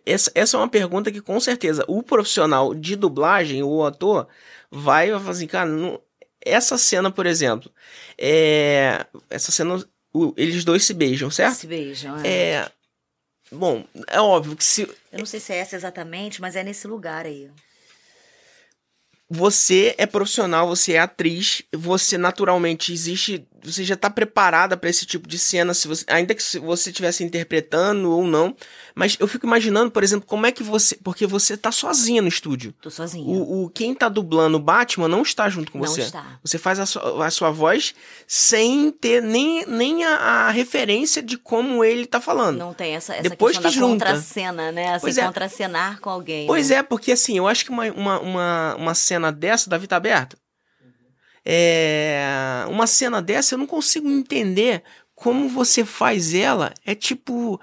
Essa, essa é uma pergunta que, com certeza, o profissional de dublagem, o ator, vai fazer assim, cara, não, essa cena, por exemplo, é. Essa cena. O, eles dois se beijam, certo? Se beijam, é. é. Bom, é óbvio que se. Eu não sei se é essa exatamente, mas é nesse lugar aí você é profissional, você é atriz, você naturalmente existe, você já está preparada para esse tipo de cena, se você, ainda que você estivesse interpretando ou não. Mas eu fico imaginando, por exemplo, como é que você, porque você tá sozinha no estúdio. Tô sozinha. O, o quem tá dublando o Batman não está junto com não você. Está. Você faz a sua, a sua voz sem ter nem, nem a, a, referência de como ele tá falando. Não tem essa, essa Depois questão que da junta. contracena, né? Assim, pois é. contracenar com alguém. Pois né? é, porque assim, eu acho que uma, uma, uma, uma cena dessa, Davi tá aberto? É, uma cena dessa eu não consigo entender como você faz ela. É tipo.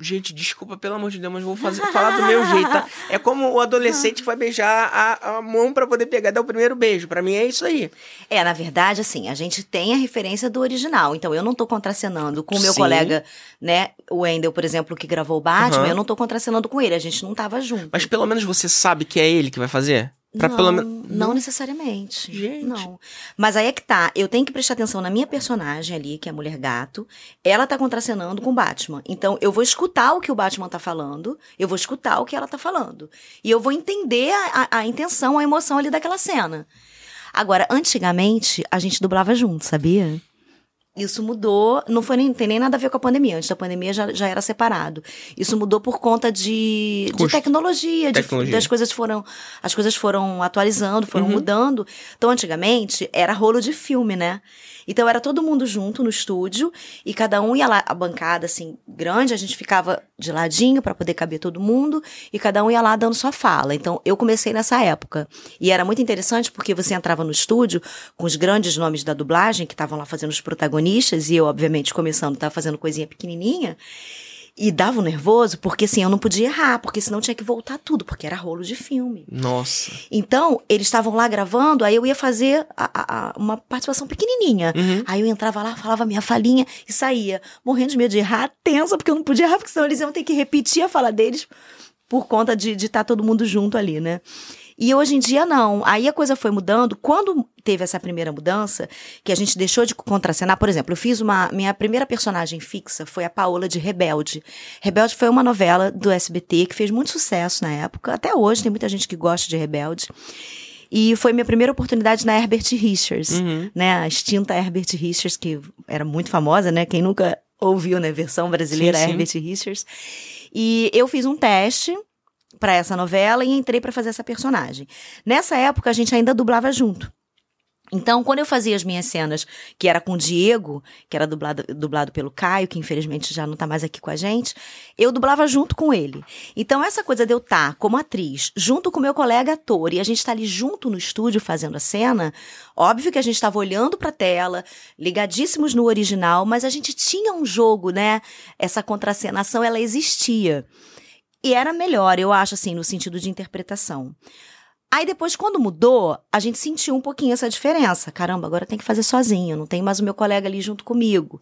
Gente, desculpa, pelo amor de Deus, mas vou fazer, falar do meu jeito, tá? É como o adolescente que vai beijar a, a mão para poder pegar dar o primeiro beijo. para mim é isso aí. É, na verdade, assim, a gente tem a referência do original. Então, eu não tô contracenando com o meu Sim. colega, né? O Wendel, por exemplo, que gravou o Batman, uhum. eu não tô contracenando com ele. A gente não tava junto. Mas pelo menos você sabe que é ele que vai fazer? Pra não, pelo menos. Não necessariamente. Gente. Não. Mas aí é que tá. Eu tenho que prestar atenção na minha personagem ali, que é a mulher gato. Ela tá contracenando com o Batman. Então, eu vou escutar o que o Batman tá falando. Eu vou escutar o que ela tá falando. E eu vou entender a, a, a intenção, a emoção ali daquela cena. Agora, antigamente, a gente dublava junto, sabia? Isso mudou, não foi nem, tem nem nada a ver com a pandemia. Antes da pandemia já, já era separado. Isso mudou por conta de, de tecnologia, tecnologia. De, das coisas foram, as coisas foram atualizando, foram uhum. mudando. Então, antigamente, era rolo de filme, né? Então era todo mundo junto no estúdio e cada um ia lá, a bancada assim, grande, a gente ficava de ladinho para poder caber todo mundo e cada um ia lá dando sua fala. Então eu comecei nessa época. E era muito interessante porque você entrava no estúdio com os grandes nomes da dublagem que estavam lá fazendo os protagonistas e eu, obviamente, começando, estava fazendo coisinha pequenininha. E dava um nervoso, porque assim, eu não podia errar, porque senão tinha que voltar tudo, porque era rolo de filme. Nossa. Então, eles estavam lá gravando, aí eu ia fazer a, a, a, uma participação pequenininha. Uhum. Aí eu entrava lá, falava minha falinha e saía, morrendo de medo de errar, tensa, porque eu não podia errar, porque senão eles iam ter que repetir a fala deles por conta de estar tá todo mundo junto ali, né? E hoje em dia não. Aí a coisa foi mudando. Quando teve essa primeira mudança, que a gente deixou de contracenar, por exemplo, eu fiz uma. Minha primeira personagem fixa foi a Paola de Rebelde. Rebelde foi uma novela do SBT que fez muito sucesso na época. Até hoje tem muita gente que gosta de Rebelde. E foi minha primeira oportunidade na Herbert Richards, uhum. né? A extinta Herbert Richards, que era muito famosa, né? Quem nunca ouviu, né? Versão brasileira, sim, sim. Herbert Richards. E eu fiz um teste para essa novela e entrei para fazer essa personagem. Nessa época a gente ainda dublava junto. Então, quando eu fazia as minhas cenas, que era com o Diego, que era dublado, dublado pelo Caio, que infelizmente já não tá mais aqui com a gente, eu dublava junto com ele. Então, essa coisa de eu estar tá como atriz, junto com meu colega ator, e a gente tá ali junto no estúdio fazendo a cena, óbvio que a gente estava olhando pra tela, ligadíssimos no original, mas a gente tinha um jogo, né? Essa contracenação, ela existia. E era melhor, eu acho, assim, no sentido de interpretação. Aí depois, quando mudou, a gente sentiu um pouquinho essa diferença. Caramba, agora tem que fazer sozinho, não tem mais o meu colega ali junto comigo.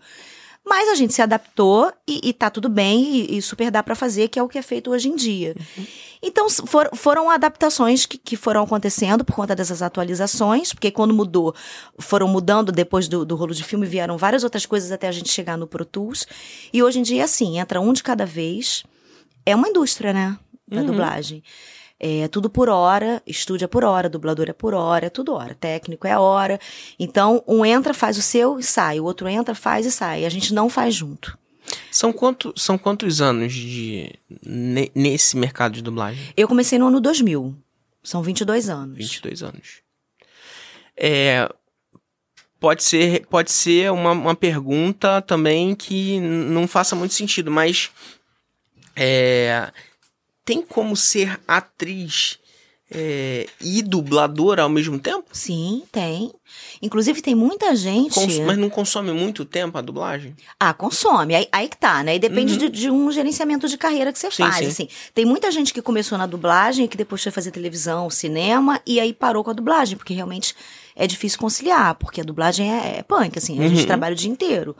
Mas a gente se adaptou e, e tá tudo bem e, e super dá para fazer, que é o que é feito hoje em dia. Uhum. Então for, foram adaptações que, que, foram acontecendo por conta dessas atualizações, porque quando mudou, foram mudando depois do, do rolo de filme, vieram várias outras coisas até a gente chegar no Pro Tools. E hoje em dia, assim, entra um de cada vez. É uma indústria, né? Da uhum. dublagem. É tudo por hora, estúdio é por hora, dublador é por hora, é tudo hora, técnico é hora. Então, um entra, faz o seu e sai, o outro entra, faz e sai. A gente não faz junto. São, quanto, são quantos anos de nesse mercado de dublagem? Eu comecei no ano 2000. São 22 anos. 22 anos. É, pode ser, pode ser uma, uma pergunta também que não faça muito sentido, mas é, tem como ser atriz é, e dubladora ao mesmo tempo? Sim, tem. Inclusive, tem muita gente. Cons mas não consome muito tempo a dublagem? Ah, consome. Aí, aí que tá, né? E depende uhum. de, de, um gerenciamento de carreira que você sim, faz. Sim. Assim. Tem muita gente que começou na dublagem, que depois foi fazer televisão, cinema, e aí parou com a dublagem, porque realmente é difícil conciliar, porque a dublagem é, é punk, assim, a uhum. gente trabalha o dia inteiro.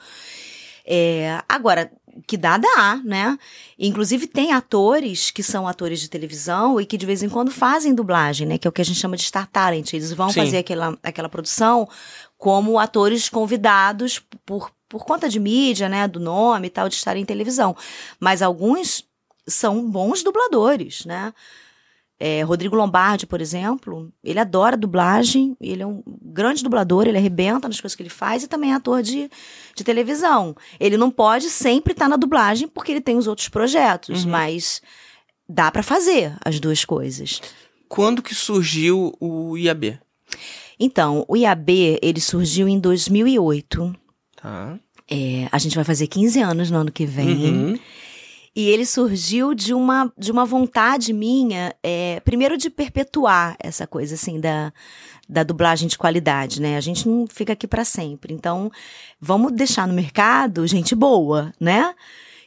É, agora, que dá, dá, né? Inclusive tem atores que são atores de televisão e que de vez em quando fazem dublagem, né? Que é o que a gente chama de Star Talent. Eles vão Sim. fazer aquela, aquela produção como atores convidados por, por conta de mídia, né? Do nome e tal, de estar em televisão. Mas alguns são bons dubladores, né? É, Rodrigo Lombardi, por exemplo, ele adora dublagem, ele é um grande dublador, ele arrebenta nas coisas que ele faz e também é ator de, de televisão. Ele não pode sempre estar tá na dublagem porque ele tem os outros projetos, uhum. mas dá para fazer as duas coisas. Quando que surgiu o IAB? Então, o IAB, ele surgiu em 2008. Tá. É, a gente vai fazer 15 anos no ano que vem. Uhum. E ele surgiu de uma, de uma vontade minha, é, primeiro de perpetuar essa coisa assim da, da dublagem de qualidade, né? A gente não fica aqui para sempre. Então, vamos deixar no mercado gente boa, né?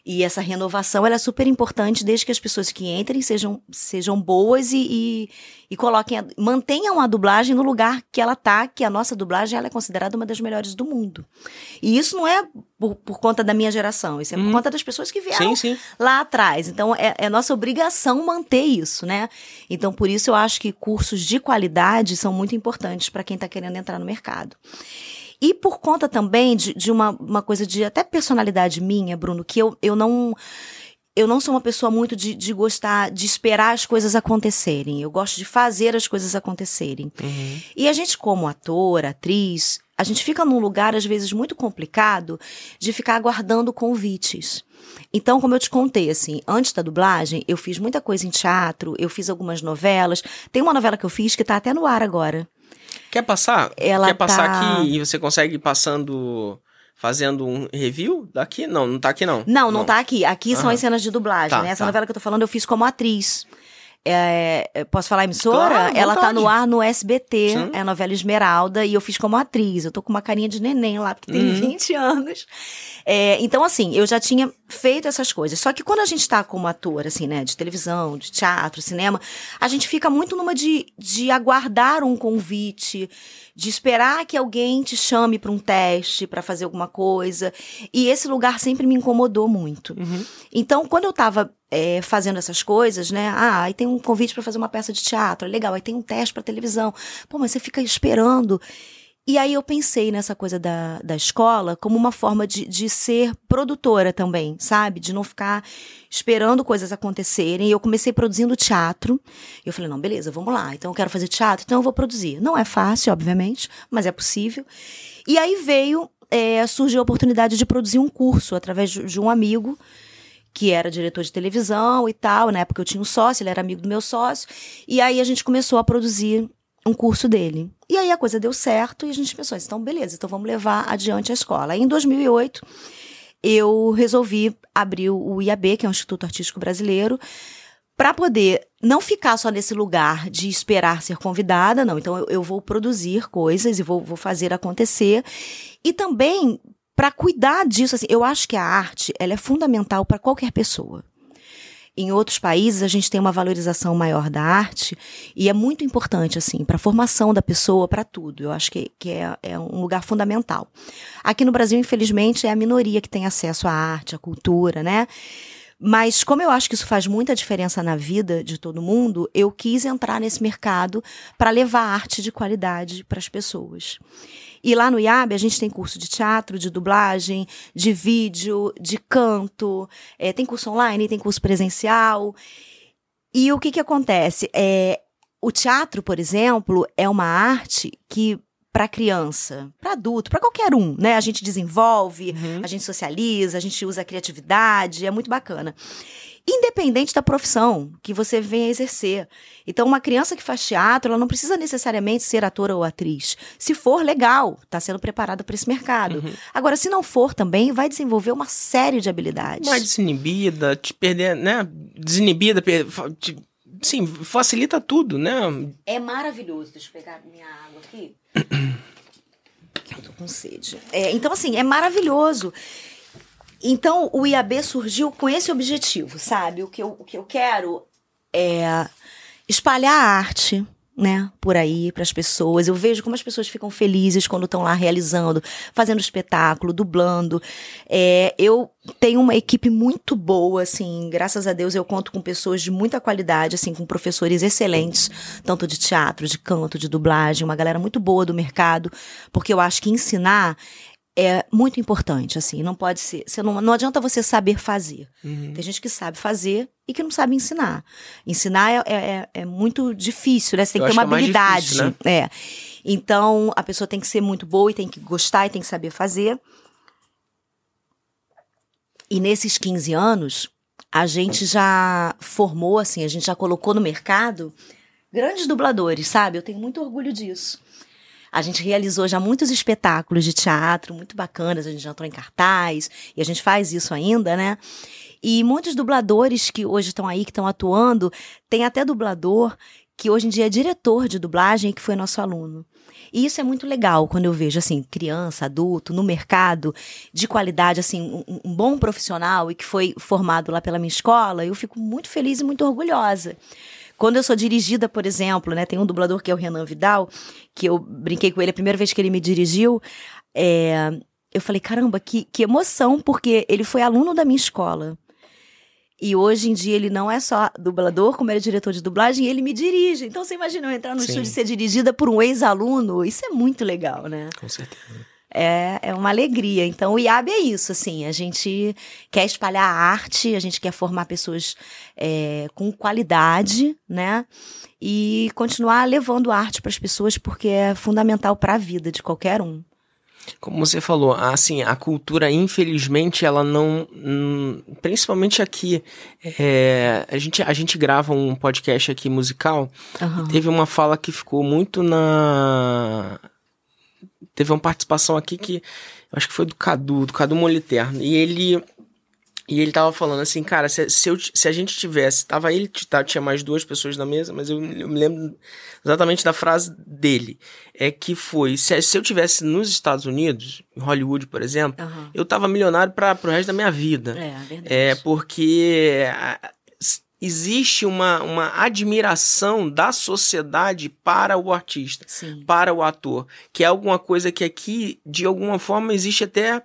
E essa renovação ela é super importante desde que as pessoas que entrem sejam, sejam boas e, e, e coloquem a, mantenham a dublagem no lugar que ela tá, que a nossa dublagem ela é considerada uma das melhores do mundo. E isso não é por, por conta da minha geração, isso é por uhum. conta das pessoas que vieram sim, sim. lá atrás. Então é, é nossa obrigação manter isso, né? Então por isso eu acho que cursos de qualidade são muito importantes para quem está querendo entrar no mercado. E por conta também de, de uma, uma coisa de até personalidade minha, Bruno, que eu, eu não eu não sou uma pessoa muito de, de gostar de esperar as coisas acontecerem. Eu gosto de fazer as coisas acontecerem. Uhum. E a gente, como ator, atriz, a gente fica num lugar, às vezes, muito complicado de ficar aguardando convites. Então, como eu te contei, assim, antes da dublagem, eu fiz muita coisa em teatro, eu fiz algumas novelas. Tem uma novela que eu fiz que está até no ar agora. Quer passar? Ela Quer passar tá... aqui e você consegue ir passando fazendo um review daqui? Não, não tá aqui não. Não, não, não tá aqui. Aqui são as cenas de dublagem, tá, né? Essa tá. novela que eu tô falando eu fiz como atriz. É, é posso falar emissora? Claro, ela tá no ar no SBT, Sim. é a novela Esmeralda, e eu fiz como atriz. Eu tô com uma carinha de neném lá, porque tem uhum. 20 anos. É, então, assim, eu já tinha feito essas coisas. Só que quando a gente tá como ator, assim, né, de televisão, de teatro, cinema, a gente fica muito numa de, de aguardar um convite, de esperar que alguém te chame para um teste, para fazer alguma coisa. E esse lugar sempre me incomodou muito. Uhum. Então, quando eu tava é, fazendo essas coisas, né? Ah, aí tem um convite para fazer uma peça de teatro, legal. Aí tem um teste para televisão. Pô, mas você fica esperando. E aí eu pensei nessa coisa da, da escola como uma forma de, de ser produtora também, sabe? De não ficar esperando coisas acontecerem. E eu comecei produzindo teatro. E eu falei, não, beleza, vamos lá. Então eu quero fazer teatro, então eu vou produzir. Não é fácil, obviamente, mas é possível. E aí veio, é, surgiu a oportunidade de produzir um curso através de, de um amigo que era diretor de televisão e tal. Na época eu tinha um sócio, ele era amigo do meu sócio. E aí a gente começou a produzir um curso dele. E aí a coisa deu certo e a gente pensou, então beleza, então vamos levar adiante a escola. Aí em 2008 eu resolvi abrir o IAB, que é o Instituto Artístico Brasileiro, para poder não ficar só nesse lugar de esperar ser convidada, não. Então eu, eu vou produzir coisas e vou, vou fazer acontecer. E também para cuidar disso, assim, eu acho que a arte ela é fundamental para qualquer pessoa. Em outros países, a gente tem uma valorização maior da arte e é muito importante, assim, para a formação da pessoa, para tudo. Eu acho que, que é, é, um lugar fundamental. Aqui no Brasil, infelizmente, é a minoria que tem acesso à arte, à cultura, né? Mas como eu acho que isso faz muita diferença na vida de todo mundo, eu quis entrar nesse mercado para levar arte de qualidade para as pessoas. E lá no IAB a gente tem curso de teatro, de dublagem, de vídeo, de canto, é, tem curso online, tem curso presencial. E o que, que acontece? É, o teatro, por exemplo, é uma arte que para criança, para adulto, para qualquer um, né? A gente desenvolve, uhum. a gente socializa, a gente usa a criatividade, é muito bacana independente da profissão que você venha exercer. Então, uma criança que faz teatro, ela não precisa necessariamente ser atora ou atriz. Se for, legal, está sendo preparada para esse mercado. Uhum. Agora, se não for também, vai desenvolver uma série de habilidades. Mais desinibida, te perder, né? Desinibida, per... te... sim, facilita tudo, né? É maravilhoso. Deixa eu pegar minha água aqui. eu tô com sede. É, então, assim, é maravilhoso. Então, o IAB surgiu com esse objetivo, sabe? O que eu, o que eu quero é espalhar a arte, né, por aí para as pessoas. Eu vejo como as pessoas ficam felizes quando estão lá realizando, fazendo espetáculo, dublando. É, eu tenho uma equipe muito boa, assim, graças a Deus eu conto com pessoas de muita qualidade, assim, com professores excelentes, tanto de teatro, de canto, de dublagem, uma galera muito boa do mercado, porque eu acho que ensinar é muito importante, assim, não pode ser, você não, não adianta você saber fazer. Uhum. Tem gente que sabe fazer e que não sabe ensinar. Ensinar é, é, é muito difícil, né? Você tem que ter uma é habilidade. Difícil, né? É. Então, a pessoa tem que ser muito boa e tem que gostar e tem que saber fazer. E nesses 15 anos, a gente já formou, assim, a gente já colocou no mercado grandes dubladores, sabe? Eu tenho muito orgulho disso. A gente realizou já muitos espetáculos de teatro muito bacanas, a gente já entrou em cartaz, e a gente faz isso ainda, né? E muitos dubladores que hoje estão aí, que estão atuando, tem até dublador que hoje em dia é diretor de dublagem e que foi nosso aluno. E isso é muito legal quando eu vejo, assim, criança, adulto, no mercado, de qualidade, assim, um, um, bom profissional e que foi formado lá pela minha escola, eu fico muito feliz e muito orgulhosa. Quando eu sou dirigida, por exemplo, né? Tem um dublador que é o Renan Vidal, que eu brinquei com ele a primeira vez que ele me dirigiu. É, eu falei, caramba, que, que emoção, porque ele foi aluno da minha escola. E hoje em dia ele não é só dublador, como ele é diretor de dublagem, ele me dirige. Então você imagina eu entrar no Sim. estúdio e ser dirigida por um ex-aluno? Isso é muito legal, né? Com certeza é, é uma alegria. Então, o IAB é isso, assim, a gente quer espalhar a arte, a gente quer formar pessoas é, com qualidade, né? E continuar levando arte para as pessoas, porque é fundamental para a vida de qualquer um. Como você falou, assim, a cultura, infelizmente, ela não. Hum, principalmente aqui. É, a, gente, a gente grava um podcast aqui musical. Uhum. teve uma fala que ficou muito na teve uma participação aqui que acho que foi do Cadu, do Cadu Moliterno. E ele e ele tava falando assim, cara, se, se, eu, se a gente tivesse. Tava ele, tá, tinha mais duas pessoas na mesa, mas eu, eu, me lembro exatamente da frase dele. É que foi: se, se eu tivesse nos Estados Unidos, em Hollywood, por exemplo, uhum. eu tava milionário para pro resto da minha vida. É, verdade. É, porque existe uma, uma admiração da sociedade para o artista, Sim. para o ator, que é alguma coisa que aqui, de alguma forma, existe até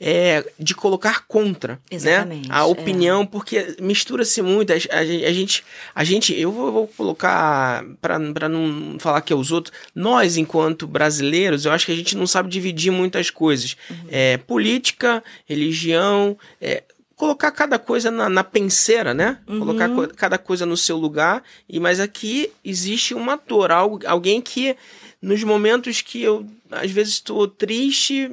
é, de colocar contra, né? Exatamente, né? A opinião, é. porque mistura-se muito. A, a, a, gente, a gente, eu vou, vou colocar, para não falar que é os outros, nós, enquanto brasileiros, eu acho que a gente não sabe dividir muitas coisas. Uhum. É, política, religião, é, colocar cada coisa na, na penseira, né? Uhum. Colocar co cada coisa no seu lugar. E mas aqui existe um ator, algo, alguém que nos momentos que eu às vezes estou triste,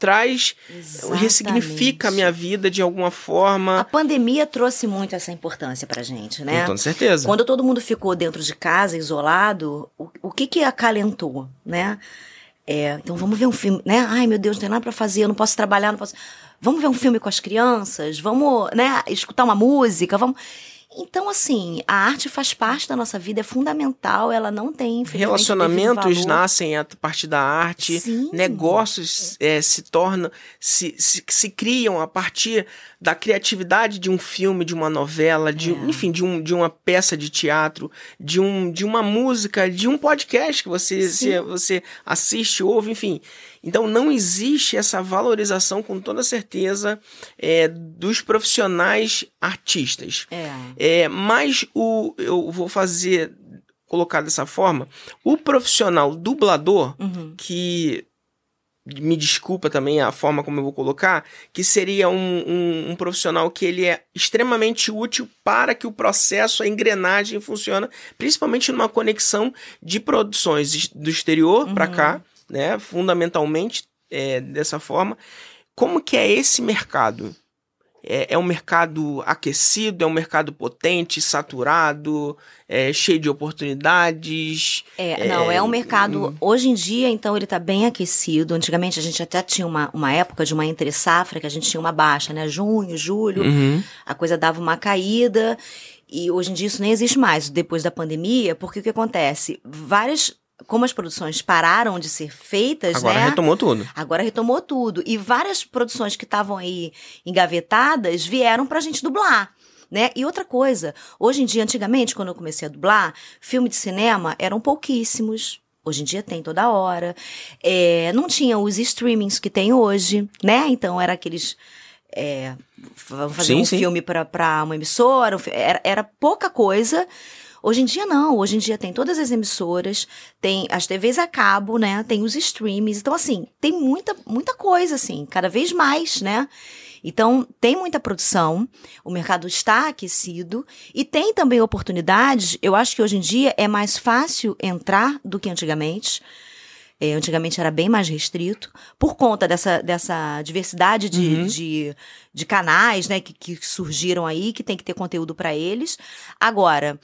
traz, Exatamente. ressignifica a minha vida de alguma forma. A pandemia trouxe muito essa importância pra gente, né? Com certeza. Quando todo mundo ficou dentro de casa, isolado, o, o que que acalentou, né? É, então vamos ver um filme, né? Ai, meu Deus, não tem nada pra fazer, eu não posso trabalhar, não posso. Vamos ver um filme com as crianças, vamos, né, escutar uma música, vamos. Então, assim, a arte faz parte da nossa vida, é fundamental, ela não tem. Relacionamentos nascem a partir da arte, Sim. negócios é, se tornam, se, se, se criam a partir da criatividade de um filme, de uma novela, de, É. enfim, de, um, de uma peça de teatro, de, um, de uma música, de um podcast que você, se, você assiste, ouve, enfim. Então não existe essa valorização com toda certeza é, dos profissionais artistas. É. É, mas o, eu vou fazer, colocar dessa forma, o profissional dublador, Uhum. que me desculpa também a forma como eu vou colocar, que seria um, um, um profissional que ele é extremamente útil para que o processo, a engrenagem funcione, principalmente numa conexão de produções es- do exterior para Uhum. cá, né, fundamentalmente é, dessa forma. Como que é esse mercado? É, é um mercado aquecido, é um mercado potente, saturado, é, cheio de oportunidades. É, não, é um mercado. hum. Hoje em dia, então, ele tá bem aquecido. Antigamente a gente até tinha uma, uma época de uma entre safra que a gente tinha uma baixa, né? Junho, julho, Uhum. a coisa dava uma caída. E hoje em dia isso nem existe mais, depois da pandemia, porque o que acontece? Várias. Como as produções pararam de ser feitas, Agora né? retomou tudo. Agora retomou tudo. E várias produções que estavam aí engavetadas vieram pra gente dublar. Né? E outra coisa, hoje em dia, antigamente, quando eu comecei a dublar, filme de cinema eram pouquíssimos. Hoje em dia tem toda hora. É, não tinha os streamings que tem hoje, né? Então era aqueles. É, vamos fazer Sim, um sim. filme pra pra uma emissora, um era, era pouca coisa. Hoje em dia não, hoje em dia tem todas as emissoras, tem as TVs a cabo, né? Tem os streams. Então, assim, tem muita, muita coisa, assim, cada vez mais, né? Então, tem muita produção, o mercado está aquecido e tem também oportunidades. Eu acho que hoje em dia é mais fácil entrar do que antigamente. É, antigamente era bem mais restrito, por conta dessa, dessa diversidade de, Uhum. de, de canais né, que, que surgiram aí, que tem que ter conteúdo para eles. Agora,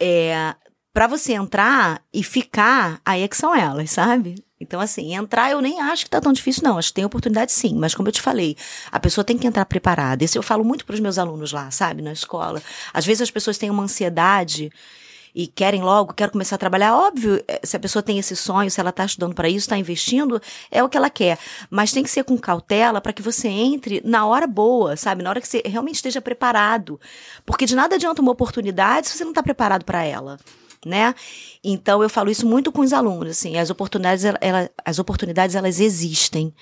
é, para você entrar e ficar, aí é que são elas, sabe? Então, assim, entrar eu nem acho que tá tão difícil, não. Acho que tem oportunidade sim, mas como eu te falei, a pessoa tem que entrar preparada. Isso eu falo muito pros meus alunos lá, sabe, na escola. Às vezes as pessoas têm uma ansiedade e querem logo, quero começar a trabalhar. Óbvio, eh, se a pessoa tem esse sonho, se ela está estudando para isso, está investindo, é o que ela quer. Mas tem que ser com cautela para que você entre na hora boa, sabe? Na hora que você realmente esteja preparado. Porque de nada adianta uma oportunidade se você não está preparado para ela. Né? Então eu falo isso muito com os alunos, assim, as oportunidades, ela- as oportunidades elas existem.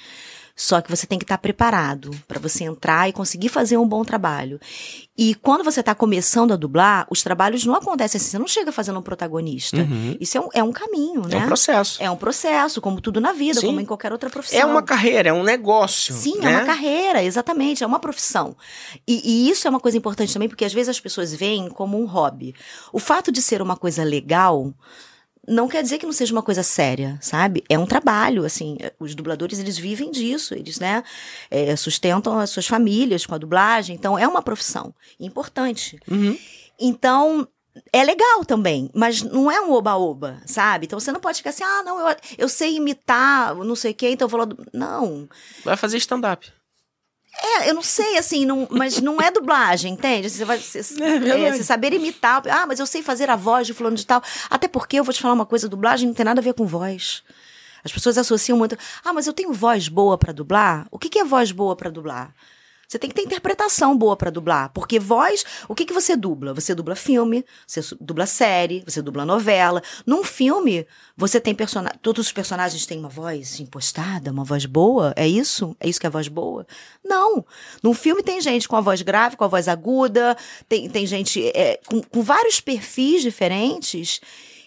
Só que você tem que estar preparado para você entrar e conseguir fazer um bom trabalho. E quando você está começando a dublar, os trabalhos não acontecem assim. Você não chega fazendo um protagonista. Uhum. Isso é um, é um caminho, É né? um processo. É um processo, como tudo na vida, Sim. como em qualquer outra profissão. É uma carreira, é um negócio. Sim, né? é uma carreira, exatamente, é uma profissão. E, e isso é uma coisa importante também, porque às vezes as pessoas veem como um hobby. O fato de ser uma coisa legal não quer dizer que não seja uma coisa séria, sabe? É um trabalho, assim, os dubladores, eles vivem disso, eles, né, é, sustentam as suas famílias com a dublagem, então é uma profissão importante. Uhum. Então, é legal também, mas não é um oba-oba, sabe? Então você não pode ficar assim, ah, não, eu, eu sei imitar, não sei o quê, então eu vou lá. du-". Não. Vai fazer stand-up. É, eu não sei, assim, não, mas não é dublagem, entende? Você vai você, É é, você saber imitar. Ah, mas eu sei fazer a voz de fulano de tal. Até porque eu vou te falar uma coisa, dublagem não tem nada a ver com voz. As pessoas associam muito. Ah, mas eu tenho voz boa pra dublar? O que, que é voz boa pra dublar? Você tem que ter interpretação boa pra dublar. Porque voz, o que, que você dubla? Você dubla filme, você dubla série, você dubla novela. Num filme, você tem personagens. Todos os personagens têm uma voz impostada, uma voz boa. É isso? É isso que é voz boa? Não. Num filme tem gente com a voz grave, com a voz aguda, tem, tem gente é, com, com vários perfis diferentes.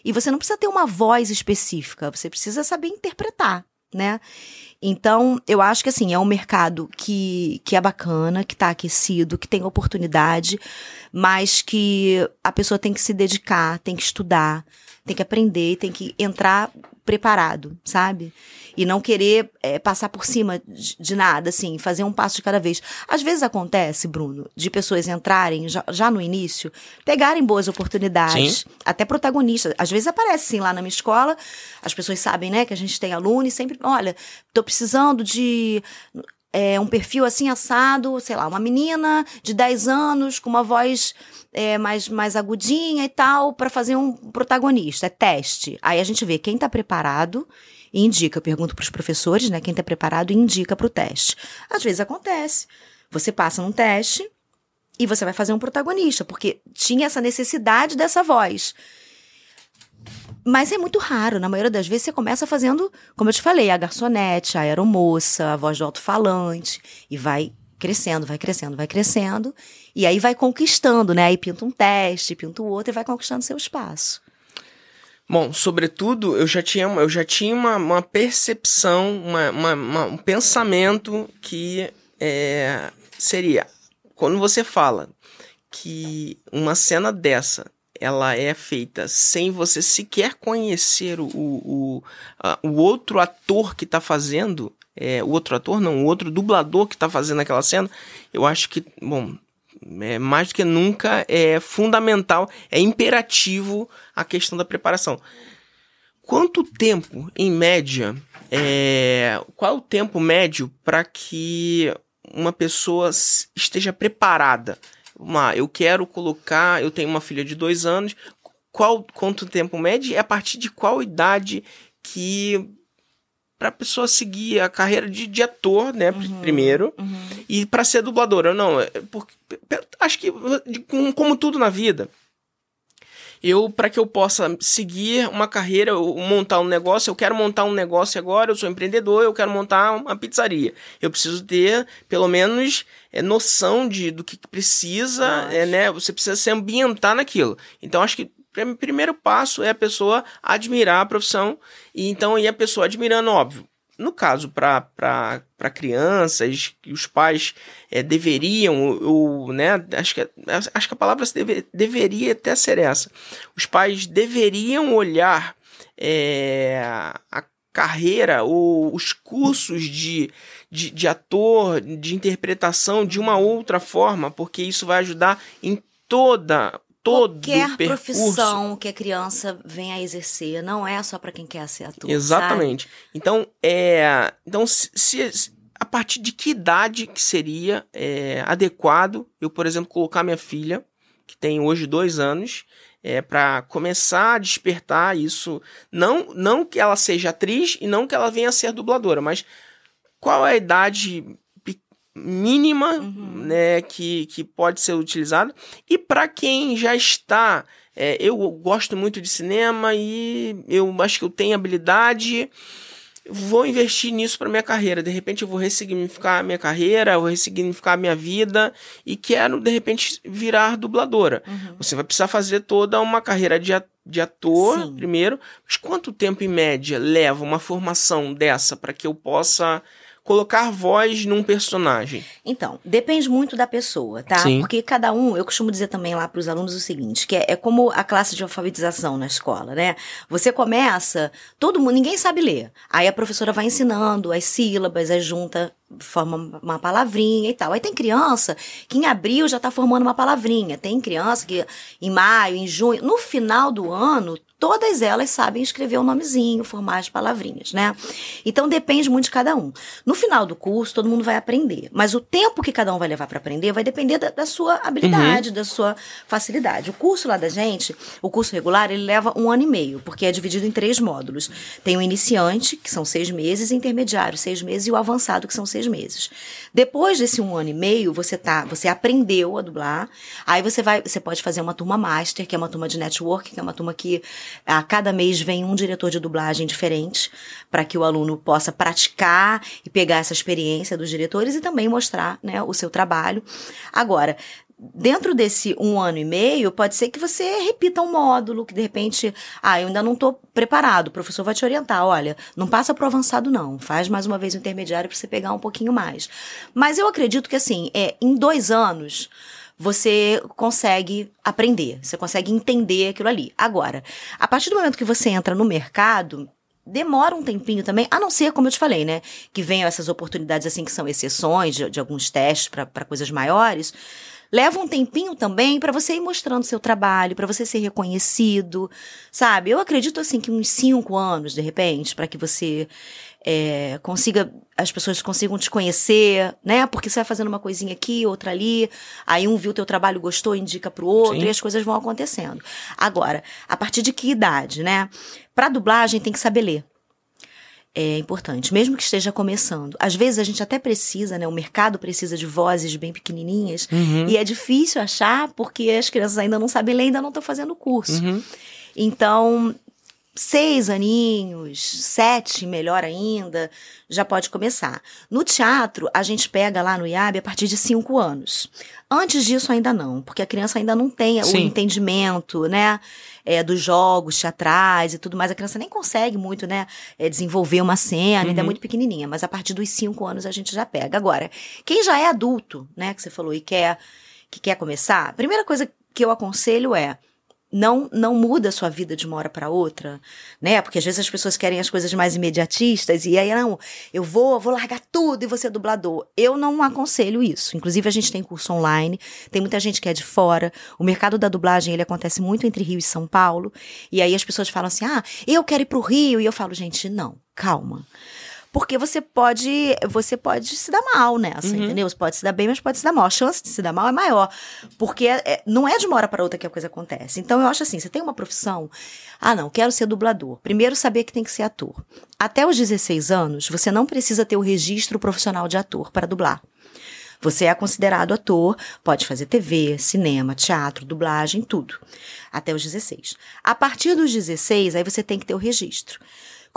E você não precisa ter uma voz específica, você precisa saber interpretar, né? Então, eu acho que assim, é um mercado que, que é bacana, que está aquecido, que tem oportunidade, mas que a pessoa tem que se dedicar, tem que estudar, tem que aprender, tem que entrar preparado, sabe? E não querer é, passar por cima de, de, nada, assim, fazer um passo de cada vez. Às vezes acontece, Bruno, de pessoas entrarem já, já no início, pegarem boas oportunidades, Sim. até protagonistas. Às vezes aparece, sim, lá na minha escola, as pessoas sabem, né, que a gente tem aluno e sempre, olha, tô precisando de é, um perfil assim assado, sei lá, uma menina de 10 anos com uma voz é, mais, mais agudinha e tal, para fazer um protagonista. É teste. Aí a gente vê quem está preparado e indica. Eu pergunto para os professores, né? Quem está preparado e indica para o teste. Às vezes acontece. Você passa num teste e você vai fazer um protagonista, porque tinha essa necessidade dessa voz. Mas é muito raro. Na maioria das vezes você começa fazendo, como eu te falei, a garçonete, a aeromoça, a voz do alto-falante. E vai crescendo, vai crescendo, vai crescendo. E aí vai conquistando, né? Aí pinta um teste, pinta o outro e vai conquistando seu espaço. Bom, sobretudo, eu já tinha, eu já tinha uma, uma percepção, uma, uma, uma, um pensamento que é, seria, quando você fala que uma cena dessa ela é feita sem você sequer conhecer o, o, a, o outro ator que está fazendo, é, o outro ator não, o outro dublador que está fazendo aquela cena, eu acho que, bom, é, mais do que nunca é fundamental, é imperativo a questão da preparação. Quanto tempo, em média, é, qual o tempo médio para que uma pessoa esteja preparada uma, eu quero colocar, eu tenho uma filha de dois anos, qual quanto tempo médio e a partir de qual idade que para a pessoa seguir a carreira de, de ator, né, uhum, primeiro, uhum. e para ser dubladora, não, é porque acho que como tudo na vida, eu para que eu possa seguir uma carreira, montar um negócio, eu quero montar um negócio agora, eu sou empreendedor, eu quero montar uma pizzaria. Eu preciso ter pelo menos é, noção de do que precisa, é, né? Você precisa se ambientar naquilo. Então acho que o primeiro passo é a pessoa admirar a profissão e então e a pessoa admirando, óbvio, no caso, para crianças, que os pais é, deveriam, ou, né, acho que, acho que a palavra deve, deveria até ser essa. Os pais deveriam olhar é, a carreira ou os cursos de, de, de ator, de interpretação de uma outra forma, porque isso vai ajudar em toda todo Qualquer profissão que a criança venha a exercer, não é só para quem quer ser ator. Exatamente. Sabe? Então, é, então se, se, a partir de que idade que seria é, adequado eu, por exemplo, colocar minha filha, que tem hoje dois anos, é, para começar a despertar isso, não, não que ela seja atriz e não que ela venha a ser dubladora, mas qual é a idade mínima uhum. né, que, que pode ser utilizado. E para quem já está. É, eu gosto muito de cinema e eu acho que eu tenho habilidade. Vou investir nisso para minha carreira. De repente eu vou ressignificar a minha carreira, vou ressignificar a minha vida e quero, de repente, virar dubladora. Uhum. Você vai precisar fazer toda uma carreira de, de ator Sim. primeiro. Mas quanto tempo, em média, leva uma formação dessa para que eu possa colocar voz num personagem? Então, depende muito da pessoa, tá? Sim. Porque cada um, eu costumo dizer também lá para os alunos o seguinte, que é, é, como a classe de alfabetização na escola, né? Você começa, todo mundo, ninguém sabe ler. Aí a professora vai ensinando as sílabas, aí junta forma uma palavrinha e tal. Aí tem criança que em abril já está formando uma palavrinha. Tem criança que em maio, em junho, no final do ano, todas elas sabem escrever o um nomezinho, formar as palavrinhas, né? Então depende muito de cada um. No final do curso, todo mundo vai aprender, mas o tempo que cada um vai levar para aprender vai depender da, da sua habilidade, uhum. da sua facilidade. O curso lá da gente, o curso regular, ele leva um ano e meio, porque é dividido em três módulos. Tem o iniciante, que são seis meses, intermediário, seis meses, e o avançado, que são seis meses. Depois desse um ano e meio, você tá, você aprendeu a dublar, aí você vai, você pode fazer uma turma master, que é uma turma de network, que é uma turma que a cada mês vem um diretor de dublagem diferente para que o aluno possa praticar e pegar essa experiência dos diretores e também mostrar né, o seu trabalho. Agora, dentro desse um ano e meio, pode ser que você repita um módulo, que de repente, ah, eu ainda não estou preparado, o professor vai te orientar, olha, não passa para o avançado não, faz mais uma vez o intermediário para você pegar um pouquinho mais. Mas eu acredito que assim, é, em dois anos, você consegue aprender, você consegue entender aquilo ali. Agora, a partir do momento que você entra no mercado, demora um tempinho também, a não ser, como eu te falei, né? Que venham essas oportunidades assim que são exceções de, de alguns testes para coisas maiores. Leva um tempinho também para você ir mostrando seu trabalho, para você ser reconhecido, sabe? Eu acredito assim que uns cinco anos, de repente, para que você é, consiga, as pessoas consigam te conhecer, né? Porque você vai fazendo uma coisinha aqui, outra ali, aí um viu teu trabalho, gostou, indica pro outro, Sim. e as coisas vão acontecendo. Agora, a partir de que idade, né? Pra dublagem tem que saber ler é importante, mesmo que esteja começando. Às vezes a gente até precisa, né? O mercado precisa de vozes bem pequenininhas uhum. e é difícil achar porque as crianças ainda não sabem ler, ainda não estão fazendo curso. Uhum. Então, seis aninhos, sete, melhor ainda, já pode começar. No teatro, a gente pega lá no IAB a partir de cinco anos. Antes disso, ainda não, porque a criança ainda não tem Sim. o entendimento, né? É, dos jogos teatrais e tudo mais. A criança nem consegue muito, né? É, desenvolver uma cena, uhum. ainda é uhum. muito pequenininha. Mas a partir dos cinco anos a gente já pega. Agora, quem já é adulto, né? Que você falou e quer, que quer começar, a primeira coisa que eu aconselho é não não muda a sua vida de uma hora para outra, né? Porque às vezes as pessoas querem as coisas mais imediatistas e aí não, eu vou, vou largar tudo e você dublador. Eu não aconselho isso. Inclusive a gente tem curso online, tem muita gente que é de fora. O mercado da dublagem, ele acontece muito entre Rio e São Paulo. E aí as pessoas falam assim: "Ah, eu quero ir pro Rio". E eu falo: "Gente, não, calma porque você pode você pode se dar mal nessa, uhum. entendeu? Você pode se dar bem, mas pode se dar mal. A chance de se dar mal é maior, porque é, é, não é de uma hora para outra que a coisa acontece. Então eu acho assim, você tem uma profissão, ah não, quero ser dublador. Primeiro saber que tem que ser ator. Até os 16 anos, você não precisa ter o registro profissional de ator para dublar. Você é considerado ator, pode fazer TV, cinema, teatro, dublagem, tudo. Até os 16. A partir dos 16, aí você tem que ter o registro.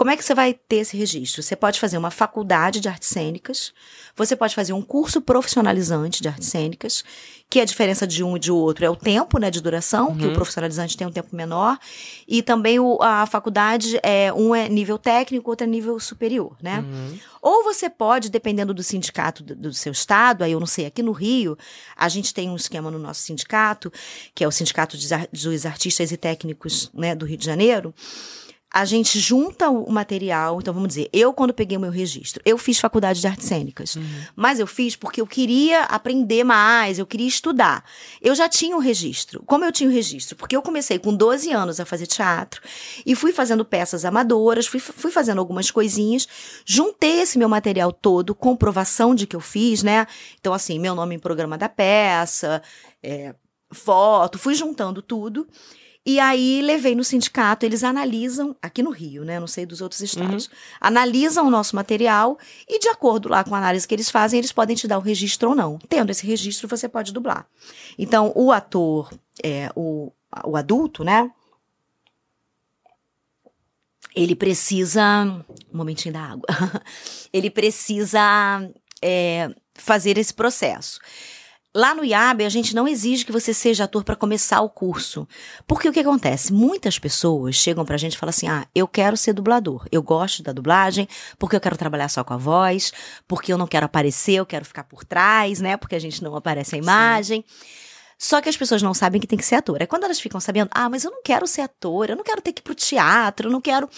Como é que você vai ter esse registro? Você pode fazer uma faculdade de artes cênicas, você pode fazer um curso profissionalizante de artes cênicas, que a diferença de um e de outro é o tempo né, de duração, uhum. que o uhum. profissionalizante tem um tempo menor, e também o, a faculdade, é, um é nível técnico, outro é nível superior, né? Uhum. Ou você pode, dependendo do sindicato do, do, seu estado, aí eu não sei, aqui no Rio, a gente tem um esquema no nosso sindicato, que é o Sindicato dos Artistas e Técnicos né, do Rio de Janeiro, a gente junta o material. Então, vamos dizer, eu, quando peguei o meu registro, eu fiz faculdade de artes cênicas. Uhum. Mas eu fiz porque eu queria aprender mais, eu queria estudar. Eu já tinha o registro. Como eu tinha o registro? Porque eu comecei com 12 anos a fazer teatro e fui fazendo peças amadoras, fui, fui fazendo algumas coisinhas, juntei esse meu material todo, comprovação de que eu fiz, né? Então, assim, meu nome em programa da peça, é, foto, fui juntando tudo. E aí levei no sindicato, eles analisam, aqui no Rio, né? Não sei dos outros estados, uhum. analisam o nosso material e, de acordo lá com a análise que eles fazem, eles podem te dar o registro ou não. Tendo esse registro, você pode dublar. Então, o ator, é, o, o adulto, né? Ele precisa. Um momentinho da água. ele precisa é, fazer esse processo. Lá no IAB, a gente não exige que você seja ator para começar o curso. Porque o que acontece? Muitas pessoas chegam pra gente e falam assim: ah, eu quero ser dublador. Eu gosto da dublagem, porque eu quero trabalhar só com a voz, porque eu não quero aparecer, eu quero ficar por trás, né? Porque a gente não aparece a imagem. Sim. Só que as pessoas não sabem que tem que ser ator. É quando elas ficam sabendo, ah, mas eu não quero ser ator, eu não quero ter que ir pro teatro, eu não quero.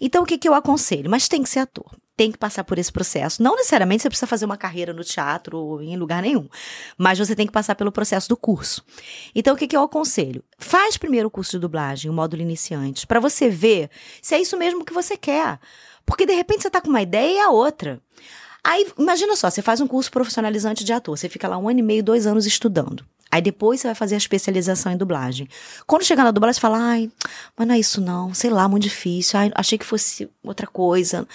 Então, o que, que eu aconselho? Mas tem que ser ator tem que passar por esse processo. Não necessariamente você precisa fazer uma carreira no teatro ou em lugar nenhum, mas você tem que passar pelo processo do curso. Então, o que, que eu aconselho? Faz primeiro o curso de dublagem, o módulo iniciante, para você ver se é isso mesmo que você quer. Porque de repente você está com uma ideia e a outra. Aí, imagina só, você faz um curso profissionalizante de ator, você fica lá um ano e meio, dois anos estudando. Aí depois você vai fazer a especialização em dublagem. Quando chegar na dublagem, você fala, ai, mas não é isso não, sei lá, muito difícil, ai, achei que fosse outra coisa.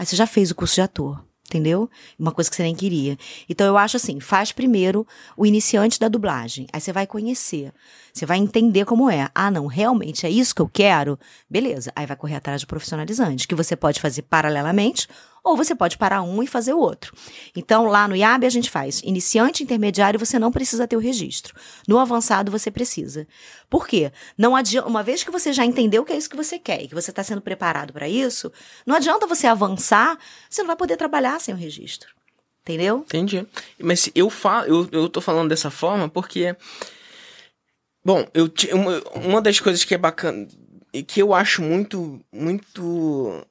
Aí você já fez o curso de ator, entendeu? Uma coisa que você nem queria. Então eu acho assim, faz primeiro o iniciante da dublagem. Aí você vai conhecer. Você vai entender como é. Ah, não, realmente é isso que eu quero? Beleza. Aí vai correr atrás do profissionalizante, que você pode fazer paralelamente ou você pode parar um e fazer o outro. Então, lá no IAB a gente faz iniciante, intermediário, você não precisa ter o registro. No avançado você precisa. Por quê? Não adianta, uma vez que você já entendeu que é isso que você quer e que você está sendo preparado para isso, não adianta você avançar, você não vai poder trabalhar sem o registro. Entendeu? Entendi. Mas eu falo, eu, eu tô falando dessa forma porque bom, eu uma, uma das coisas que é bacana e que eu acho muito muito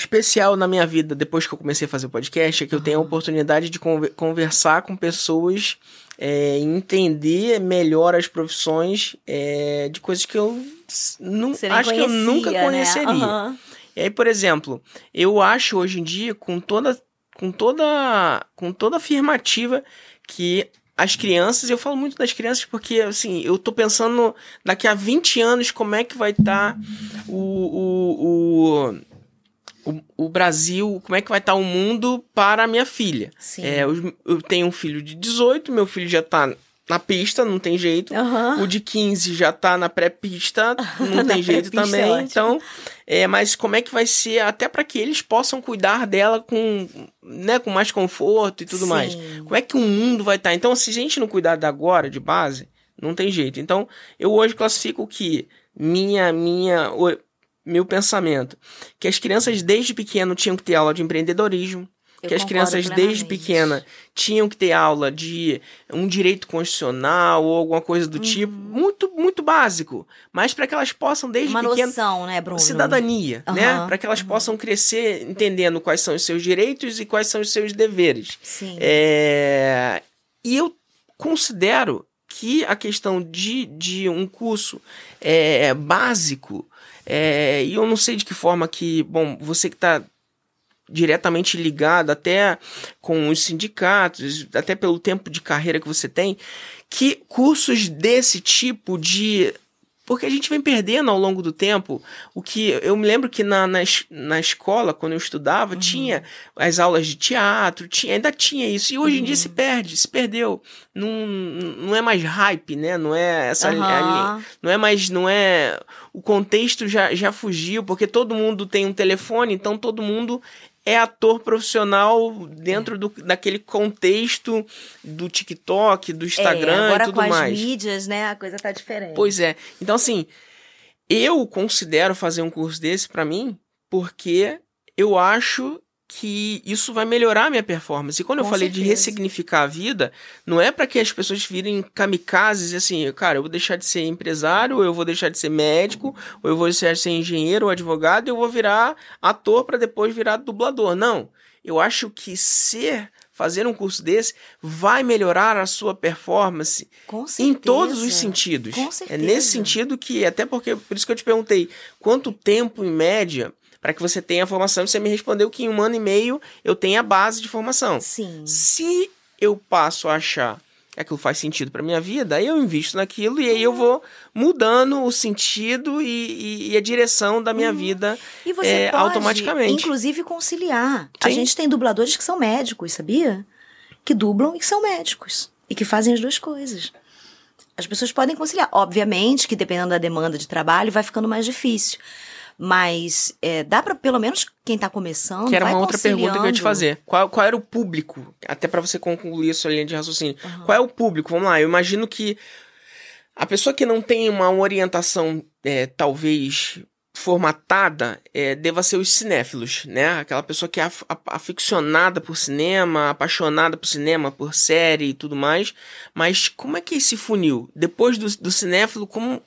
especial na minha vida depois que eu comecei a fazer o podcast é que eu tenho a oportunidade de conver conversar com pessoas é, entender melhor as profissões é, de coisas que eu não, acho conhecia, que eu nunca né? conheceria. Né? Uhum. E aí, por exemplo, eu acho hoje em dia, com toda, com toda, com toda afirmativa, que as crianças, eu falo muito das crianças porque, assim, eu tô pensando daqui a 20 anos como é que vai estar tá o, o, o o, o, Brasil, como é que vai estar tá o mundo para a minha filha. Sim. É, eu, eu, tenho um filho de 18, meu filho já está na pista, não tem jeito. Uhum. O de 15 já está na pré-pista, não tem jeito é também. É então, é, mas como é que vai ser até para que eles possam cuidar dela com, né, com mais conforto e tudo Sim. mais. Como é que o mundo vai estar? Tá? Então, se a gente não cuidar da agora de base, não tem jeito. Então, eu hoje classifico que minha minha meu pensamento. Que as crianças desde pequeno tinham que ter aula de empreendedorismo. Eu que as crianças desde pequena tinham que ter aula de um direito constitucional ou alguma coisa do tipo, uhum. tipo, muito muito básico, mas para que elas possam desde Uma noção, né, Bruno? cidadania, uhum. né, para que elas uhum. possam crescer entendendo quais são os seus direitos e quais são os seus deveres. Sim. É... E eu considero que a questão de, de um curso é, básico é, e eu não sei de que forma que, bom, você que está diretamente ligado até com os sindicatos, até pelo tempo de carreira que você tem, que cursos desse tipo de porque a gente vem perdendo ao longo do tempo o que. Eu me lembro que na, na, na escola, quando eu estudava, uhum. tinha as aulas de teatro, tinha, ainda tinha isso. E hoje uhum. em dia se uhum. perde, se perdeu. Não, não é mais hype, né? Não é essa. Uhum. não é mais. Não é. O contexto já, já fugiu, porque todo mundo tem um telefone, então todo mundo é ator profissional dentro do, daquele contexto do TikTok, do Instagram é, agora e tudo com mais. as mídias, né, a coisa tá diferente. Pois é. Então assim, eu considero fazer um curso desse para mim porque eu acho que isso vai melhorar a minha performance. E quando Com eu falei certeza. de ressignificar a vida, não é para que as pessoas virem kamikazes e assim, cara, eu vou deixar de ser empresário, ou eu vou deixar de ser médico, ou eu vou deixar de ser engenheiro ou advogado, e eu vou virar ator para depois virar dublador. Não. Eu acho que ser fazer um curso desse vai melhorar a sua performance em todos os sentidos. É nesse sentido que, até porque, por isso que eu te perguntei, quanto tempo em média para que você tenha a formação. Você me respondeu que em um ano e meio eu tenho a base de formação. Sim. Se eu passo a achar que aquilo faz sentido para minha vida, aí eu invisto naquilo e aí eu vou mudando o sentido e, e, e a direção da minha uhum. vida e você é, pode, automaticamente. Inclusive conciliar. Sim. A gente tem dubladores que são médicos, sabia? Que dublam e que são médicos e que fazem as duas coisas. As pessoas podem conciliar. Obviamente que dependendo da demanda de trabalho vai ficando mais difícil. Mas é, dá para pelo menos quem está começando. Que era uma outra pergunta que eu ia te fazer. Qual, qual era o público? Até para você concluir a sua linha de raciocínio. Uhum. Qual é o público? Vamos lá, eu imagino que a pessoa que não tem uma orientação, é, talvez formatada é, deva ser os cinéfilos, né? Aquela pessoa que é af aficionada por cinema, apaixonada por cinema, por série e tudo mais. Mas como é que esse funil? Depois do, do cinéfilo, como,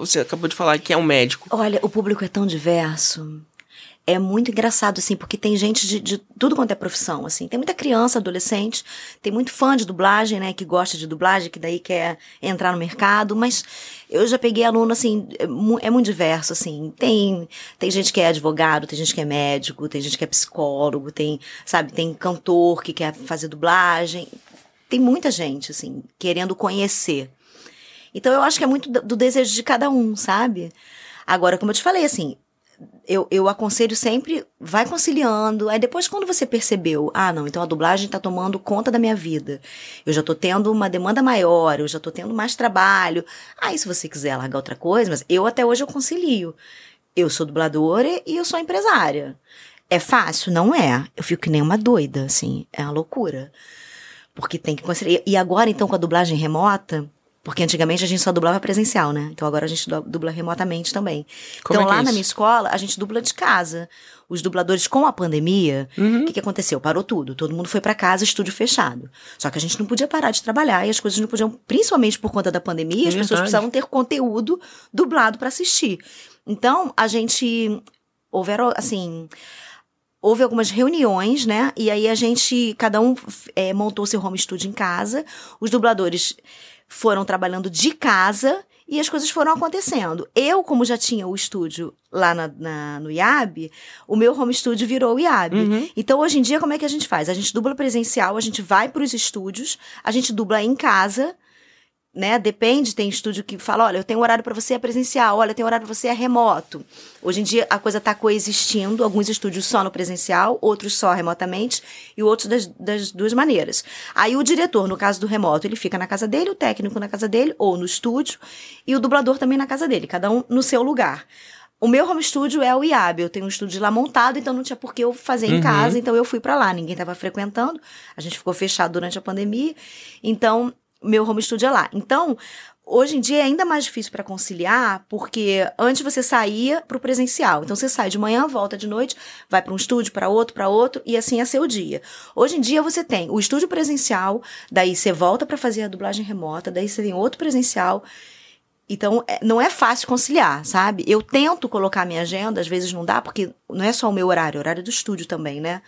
você acabou de falar que é um médico. Olha, o público é tão diverso. É muito engraçado, assim, porque tem gente de, de, tudo quanto é profissão, assim. Tem muita criança, adolescente, tem muito fã de dublagem, né, que gosta de dublagem, que daí quer entrar no mercado, mas eu já peguei aluno, assim, é, é muito diverso, assim. Tem, tem gente que é advogado, tem gente que é médico, tem gente que é psicólogo, tem, sabe, tem cantor que quer fazer dublagem. Tem muita gente, assim, querendo conhecer. Então eu acho que é muito do desejo de cada um, sabe? Agora, como eu te falei, assim, eu, eu aconselho sempre, vai conciliando. Aí depois, quando você percebeu, ah, não, então a dublagem tá tomando conta da minha vida. Eu já tô tendo uma demanda maior, eu já tô tendo mais trabalho. Aí, se você quiser largar outra coisa, mas eu até hoje eu concilio. Eu sou dubladora e eu sou empresária. É fácil? Não é. Eu fico que nem uma doida, assim. É uma loucura. Porque tem que conciliar. E agora, então, com a dublagem remota, porque antigamente a gente só dublava presencial, né? Então agora a gente dubla remotamente também. Como então é lá é na minha escola, a gente dubla de casa. Os dubladores com a pandemia, o uhum. que, que aconteceu? Parou tudo. Todo mundo foi para casa, estúdio fechado. Só que a gente não podia parar de trabalhar e as coisas não podiam, principalmente por conta da pandemia, é as pessoas precisavam ter conteúdo dublado para assistir. Então, a gente houveram assim, houve algumas reuniões, né? E aí a gente, cada um é, montou seu home studio em casa. Os dubladores foram trabalhando de casa e as coisas foram acontecendo. Eu, como já tinha o estúdio lá na, na, no IAB, o meu home studio virou o IAB. Uhum. Então, hoje em dia, como é que a gente faz? A gente dubla presencial, a gente vai para os estúdios, a gente dubla em casa, né? Depende, tem estúdio que fala, olha, eu tenho horário para você é presencial, olha, eu tenho horário para você é remoto. Hoje em dia a coisa está coexistindo, alguns estúdios só no presencial, outros só remotamente e outros das, das duas maneiras. Aí o diretor, no caso do remoto, ele fica na casa dele, o técnico na casa dele ou no estúdio e o dublador também na casa dele, cada um no seu lugar. O meu home studio é o IAB, eu tenho um estúdio lá montado, então não tinha por que eu fazer em Uhum. casa, então eu fui para lá, ninguém estava frequentando, a gente ficou fechado durante a pandemia, então meu home studio é lá. Então, hoje em dia é ainda mais difícil para conciliar, porque antes você saía para o presencial. Então você sai de manhã, volta de noite, vai para um estúdio, para outro, para outro, e assim é seu dia. Hoje em dia você tem o estúdio presencial, daí você volta para fazer a dublagem remota, daí você tem outro presencial. Então, é- não é fácil conciliar, sabe? Eu tento colocar minha agenda, às vezes não dá, porque não é só o meu horário, é o horário do estúdio também, né?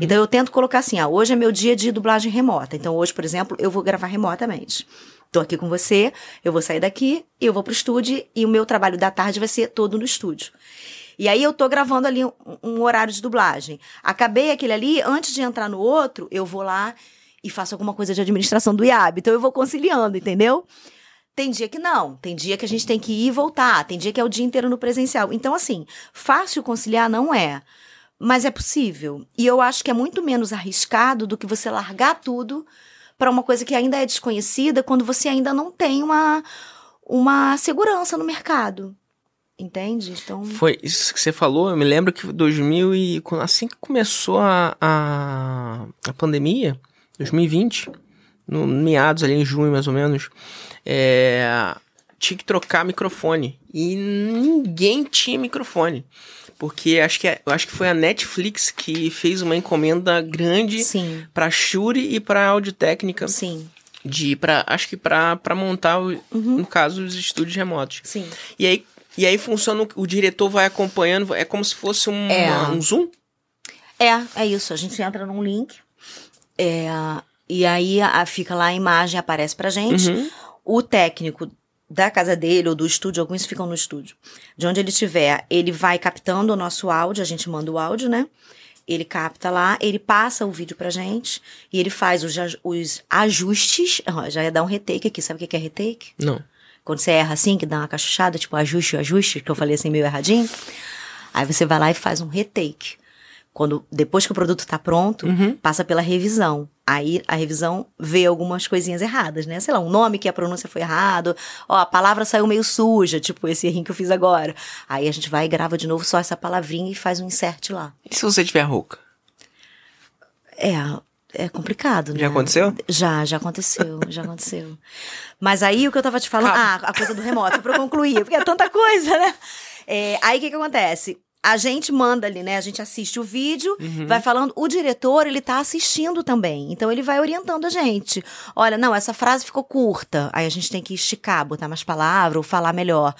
Então, eu tento colocar assim, ah, hoje é meu dia de dublagem remota. Então, hoje, por exemplo, eu vou gravar remotamente. Tô aqui com você, eu vou sair daqui, eu vou pro estúdio e o meu trabalho da tarde vai ser todo no estúdio. E aí eu tô gravando ali um, um horário de dublagem. Acabei aquele ali, antes de entrar no outro, eu vou lá e faço alguma coisa de administração do IAB. Então eu vou conciliando, entendeu? Tem dia que não, tem dia que a gente tem que ir e voltar, tem dia que é o dia inteiro no presencial. Então, assim, fácil conciliar não é, mas é possível. E eu acho que é muito menos arriscado do que você largar tudo para uma coisa que ainda é desconhecida quando você ainda não tem uma, uma segurança no mercado. Entende? Então. Foi isso que você falou, eu me lembro que 2000 e assim que começou a, a, a pandemia, 2020, no meados ali em junho mais ou menos, é, tinha que trocar microfone e ninguém tinha microfone. Porque acho que, é- eu acho que foi a Netflix que fez uma encomenda grande pra Shure e pra Audiotécnica sim, de para acho que pra pra montar o- no caso os estúdios remotos. sim. E aí, e aí funciona, o- o diretor vai acompanhando, é como se fosse um, É. um zoom? É, é isso. A gente entra num link. é, e aí a, fica lá a imagem, aparece pra gente. Uhum. O técnico da casa dele ou do estúdio, alguns ficam no estúdio. De onde ele estiver, ele vai captando o nosso áudio, a gente manda o áudio, né? Ele capta lá, ele passa o vídeo pra gente e ele faz os, os ajustes. Ó, já ia dar um retake aqui, sabe o que que é retake? Não. Quando você erra assim, que dá uma cachuchada, tipo ajuste, ajuste, que eu falei assim meio erradinho. Aí você vai lá e faz um retake. Quando, depois que o produto tá pronto, Uhum. passa pela revisão. Aí a revisão vê algumas coisinhas erradas, né? Sei lá, um nome que a pronúncia foi errado, ó, a palavra saiu meio suja, tipo esse errinho que eu fiz agora. Aí a gente vai e grava de novo só essa palavrinha e faz um insert lá. E se você tiver rouca? É, é complicado, né? Já aconteceu? Já, já aconteceu, já aconteceu. Mas aí o que eu tava te falando, Calma. ah, a coisa do remoto, pra eu concluir, porque é tanta coisa, né? É, aí o que que acontece? A gente manda ali, né? A gente assiste o vídeo, Uhum. vai falando, o diretor, ele tá assistindo também. Então ele vai orientando a gente. Olha, não, essa frase ficou curta. Aí a gente tem que esticar, botar mais palavra ou falar melhor.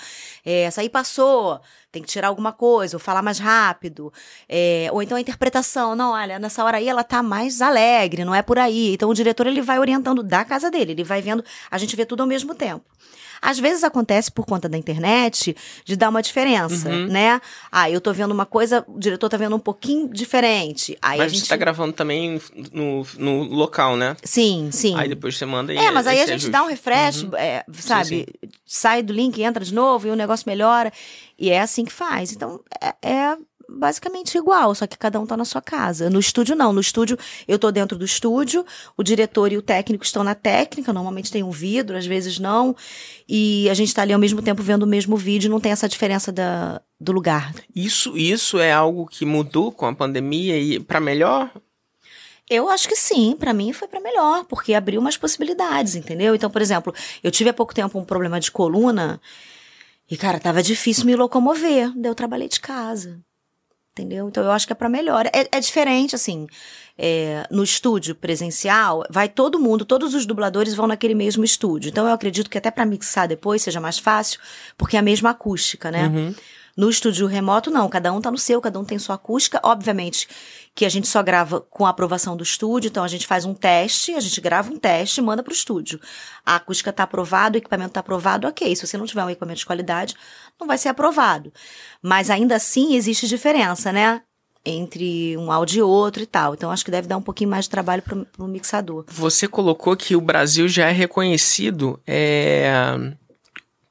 É, essa aí passou, tem que tirar alguma coisa, ou falar mais rápido. É, ou então a interpretação, não, olha, nessa hora aí ela tá mais alegre, não é por aí. Então o diretor ele vai orientando da casa dele, ele vai vendo, a gente vê tudo ao mesmo tempo. Às vezes acontece por conta da internet de dar uma diferença, Uhum. né? Ah, eu tô vendo uma coisa, o diretor tá vendo um pouquinho diferente. Aí a Mas gente você tá gravando também no, no local, né? Sim, sim. Aí depois você manda e É, mas aí a gente ajuste. dá um refresh, Uhum. é, sabe? Sai do link, entra de novo e o negócio melhora. E é assim que faz. Então, é, é basicamente igual, só que cada um tá na sua casa. No estúdio, não. No estúdio, eu tô dentro do estúdio, o diretor e o técnico estão na técnica, normalmente tem um vidro, às vezes não. E a gente tá ali ao mesmo tempo vendo o mesmo vídeo, não tem essa diferença da, do lugar. Isso, isso é algo que mudou com a pandemia e para melhor? Eu acho que sim, pra mim foi pra melhor, porque abriu umas possibilidades, entendeu? Então, por exemplo, eu tive há pouco tempo um problema de coluna e, cara, tava difícil me locomover, daí eu trabalhei de casa, entendeu? Então eu acho que é pra melhor. É, é diferente, assim, é, no estúdio presencial, vai todo mundo, todos os dubladores vão naquele mesmo estúdio. Então eu acredito que até pra mixar depois seja mais fácil, porque é a mesma acústica, né? Uhum. No estúdio remoto, não. Cada um tá no seu, cada um tem sua acústica. Obviamente que a gente só grava com a aprovação do estúdio, então a gente faz um teste, a gente grava um teste e manda pro estúdio. A acústica tá aprovado, o equipamento tá aprovado, ok. Se você não tiver um equipamento de qualidade, não vai ser aprovado. Mas ainda assim existe diferença, né? Entre um áudio e outro e tal. Então acho que deve dar um pouquinho mais de trabalho pro, pro mixador. Você colocou que o Brasil já é reconhecido, é,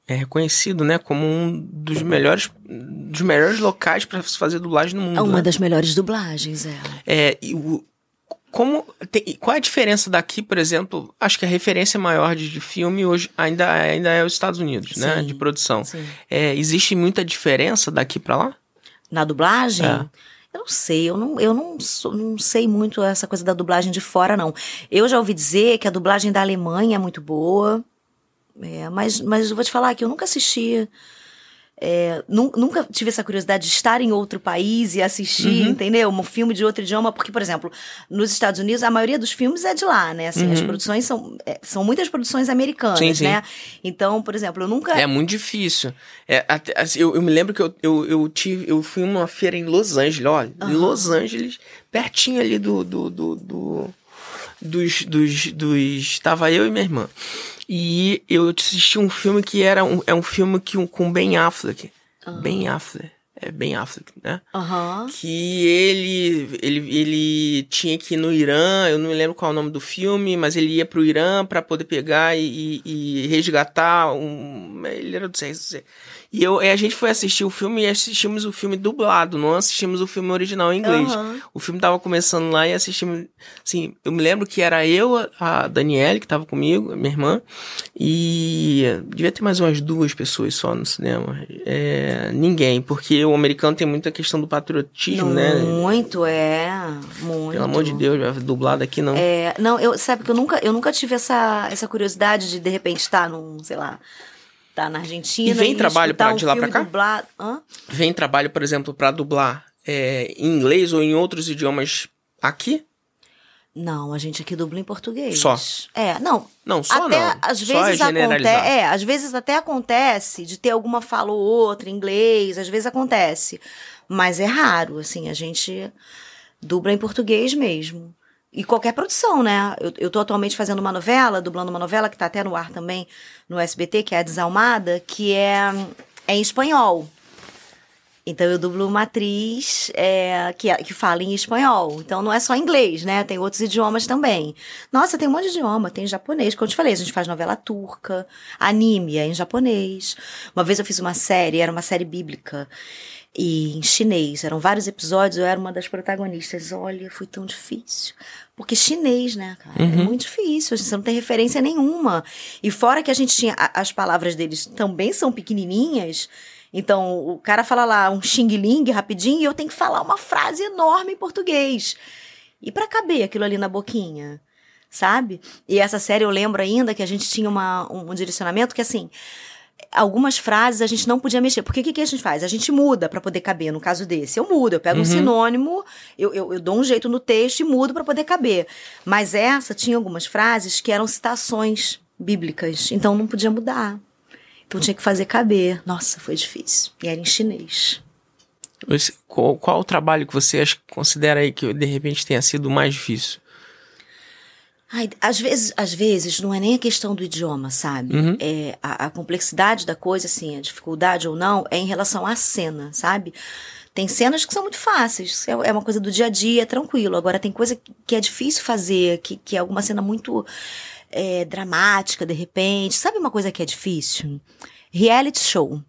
é reconhecido, né, como um dos melhores, dos melhores locais para se fazer dublagem no mundo. É uma né? das melhores dublagens, é. É, e o, como tem- qual é a diferença daqui, por exemplo? Acho que a referência maior de, de filme hoje ainda, ainda é os Estados Unidos, né? Sim, De produção. É, existe muita diferença daqui pra lá? Na dublagem? É. Eu não sei, eu não, eu não, não sei muito essa coisa da dublagem de fora, não. Eu já ouvi dizer que a dublagem da Alemanha é muito boa, é, mas, mas eu vou te falar que eu nunca assisti. É, nun- nunca tive essa curiosidade de estar em outro país e assistir, Uhum. entendeu? Um filme de outro idioma, porque, por exemplo, nos Estados Unidos, a maioria dos filmes é de lá, né? Assim, as Uhum. produções são, é, são muitas produções americanas, Sim, sim. né? Então, por exemplo, eu nunca. É muito difícil. É, até- assim, eu, eu me lembro que eu, eu, eu tive, eu fui numa feira em Los Angeles, olha, em Aham. Los Angeles, pertinho ali do, do, do, do- dos, dos, dos, tava eu e minha irmã. E eu assisti um filme que era um, é um filme que, um, com Ben Affleck. Ben Affleck. É Ben Affleck, né? Aham. que ele, ele, ele tinha que ir no Irã, eu não me lembro qual é o nome do filme, mas ele ia pro Irã pra poder pegar e, e- resgatar um. Ele era do. E eu, e a gente foi assistir o filme e assistimos o filme dublado, não assistimos o filme original em inglês. Aham. O filme tava começando lá e assistimos. Assim, eu me lembro que era eu, a Daniele, que tava comigo, minha irmã, e devia ter mais umas duas pessoas só no cinema. É, ninguém, porque o americano tem muita questão do patriotismo, né? Muito, é. Muito. Pelo amor de Deus, dublado aqui não. É, não, eu sabe que eu nunca, eu nunca tive essa, essa curiosidade de de repente estar num, sei lá, estar na Argentina E vem trabalho pra- um de lá pra cá? Dublado. Hã? Vem trabalho, por exemplo, pra dublar é, em inglês ou em outros idiomas aqui? Não, a gente aqui dubla em português. Só? É, não. Não, só até não. às só vezes é acontece, é, às vezes até acontece de ter alguma fala ou outra em inglês, às vezes acontece, mas é raro, assim, a gente dubla em português mesmo. E qualquer produção, né? Eu, eu tô atualmente fazendo uma novela, dublando uma novela que tá até no ar também no SBT, que é a Desalmada, que é, é em espanhol. Então eu dublo uma atriz é, que, que fala em espanhol. Então não é só inglês, né? Tem outros idiomas também. Nossa, tem um monte de idioma. Tem japonês, como eu te falei, a gente faz novela turca, anime é em japonês. Uma vez eu fiz uma série, era uma série bíblica. E em chinês, eram vários episódios, eu era uma das protagonistas. Olha, foi tão difícil. Porque chinês, né, cara? É Uhum. muito difícil, você não tem referência nenhuma. E fora que a gente tinha, a- as palavras deles também são pequenininhas, então, o cara fala lá um xing-ling rapidinho e eu tenho que falar uma frase enorme em português. E pra caber aquilo ali na boquinha, sabe? E essa série eu lembro ainda que a gente tinha uma, um, um direcionamento que, assim, algumas frases a gente não podia mexer. Porque o que, que a gente faz? A gente muda pra poder caber, no caso desse. Eu mudo, eu pego um Uhum. sinônimo, eu, eu, eu dou um jeito no texto e mudo pra poder caber. Mas essa tinha algumas frases que eram citações bíblicas, então não podia mudar. Então tinha que fazer caber. Nossa, foi difícil. E era em chinês. Esse- qual, qual o trabalho que você acha, considera aí que de repente tenha sido mais difícil? Ai, às vezes, às vezes não é nem a questão do idioma, sabe? Uhum. É a, a complexidade da coisa, assim, a dificuldade ou não, é em relação à cena, sabe? Tem cenas que são muito fáceis, é é uma coisa do dia a dia, é tranquilo. Agora tem coisa que é difícil fazer, que, que é alguma cena muito é, dramática, de repente. Sabe uma coisa que é difícil? Reality show.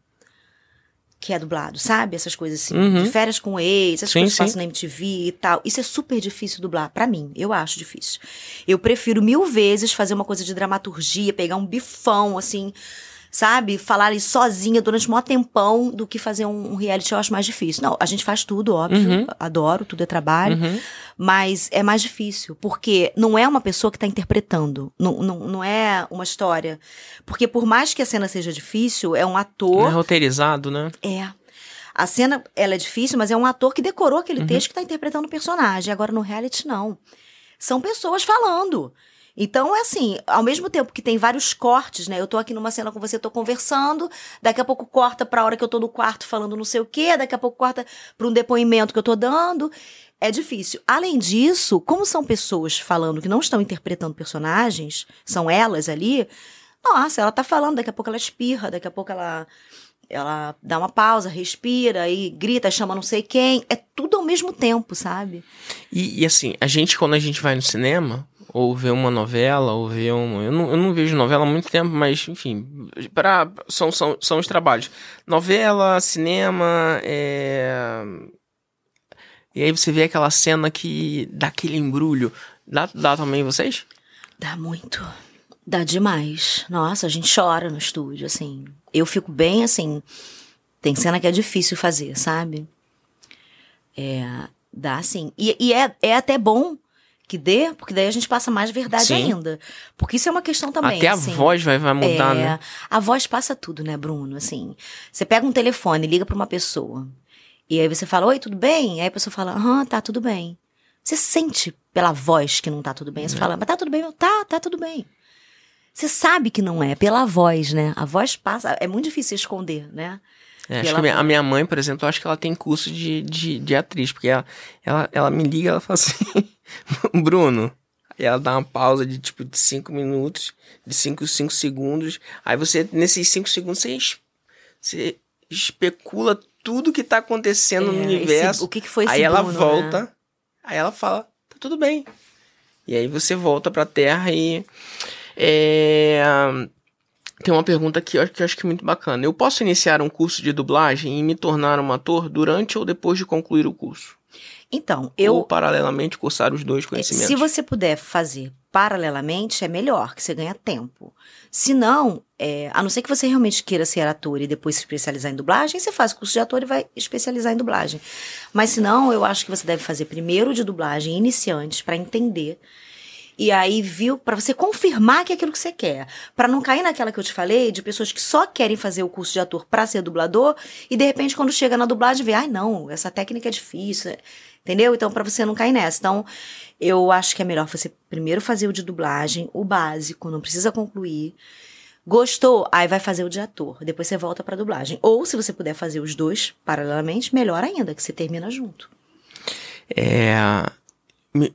Que é dublado, sabe? Essas coisas assim. Uhum. De férias com ex, essas Sim, coisas que passam na MTV e tal. Isso é super difícil dublar. Pra mim, eu acho difícil. Eu prefiro mil vezes fazer uma coisa de dramaturgia, pegar um bifão, assim, sabe? Falar ali sozinha durante um maior tempão do que fazer um, um reality, eu acho mais difícil. Não, a gente faz tudo, óbvio. Uhum. Adoro, tudo é trabalho. Uhum. Mas é mais difícil, porque não é uma pessoa que está interpretando. Não, não, não é uma história. Porque por mais que a cena seja difícil, é um Não é ator. roteirizado, né? É. A cena, ela é difícil, mas é um ator que decorou aquele Uhum. texto que está interpretando o personagem. Agora, no reality, não. São pessoas falando. Então, é assim, ao mesmo tempo que tem vários cortes, né? Eu tô aqui numa cena com você, tô conversando, daqui a pouco corta pra hora que eu tô no quarto falando não sei o quê, daqui a pouco corta pra um depoimento que eu tô dando. É difícil. Além disso, como são pessoas falando que não estão interpretando personagens, são elas ali, nossa, ela tá falando, daqui a pouco ela espirra, daqui a pouco ela ela dá uma pausa, respira e grita, chama não sei quem. É tudo ao mesmo tempo, sabe? E, e, assim, a gente, quando a gente vai no cinema, ou vê uma novela, ou vê um. Eu não, eu não vejo novela há muito tempo, mas, enfim, pra, são, são, são os trabalhos. Novela, cinema, é. E aí você vê aquela cena que dá aquele embrulho. Dá, dá também vocês? Dá muito. Dá demais. Nossa, a gente chora no estúdio, assim. Eu fico bem assim. Tem cena que é difícil fazer, sabe? É. Dá assim. E, e é, é até bom que dê, porque daí a gente passa mais verdade Sim. ainda. Porque isso é uma questão também. Até assim, a voz vai, vai mudar, é, né? A voz passa tudo, né, Bruno? Assim, você pega um telefone, liga para uma pessoa. E aí você fala, oi, tudo bem? Aí a pessoa fala, aham, tá tudo bem. Você sente pela voz que não tá tudo bem. Você é. fala, mas tá tudo bem? Tá, tá tudo bem. Você sabe que não é, pela voz, né? A voz passa. É muito difícil esconder, né? É, acho que a minha, a minha, mãe, por exemplo, eu acho que ela tem curso de, de, de atriz, porque ela, ela, ela me liga ela fala assim, Bruno. E ela dá uma pausa de tipo de 5 minutos, de 5 5 segundos. Aí você, nesses 5 segundos, você, você especula tudo que tá acontecendo é, no universo. Esse, o que, que foi esse Aí ela Bruno, volta, né? aí ela fala, tá tudo bem. E aí você volta pra Terra e. É, tem uma pergunta aqui que eu acho que é muito bacana. Eu posso iniciar um curso de dublagem e me tornar um ator durante ou depois de concluir o curso? Então, eu. Ou paralelamente cursar os dois conhecimentos. Se você puder fazer paralelamente, é melhor, que você ganha tempo. Se não, é, a não ser que você realmente queira ser ator e depois se especializar em dublagem, você faz curso de ator e vai especializar em dublagem. Mas se não, eu acho que você deve fazer primeiro de dublagem iniciantes para entender e aí viu para você confirmar que é aquilo que você quer, para não cair naquela que eu te falei de pessoas que só querem fazer o curso de ator para ser dublador e de repente quando chega na dublagem vê, ai não, essa técnica é difícil, entendeu? Então para você não cair nessa. Então, eu acho que é melhor você primeiro fazer o de dublagem, o básico, não precisa concluir. Gostou? Aí vai fazer o de ator. Depois você volta para dublagem. Ou se você puder fazer os dois paralelamente, melhor ainda, que você termina junto. É,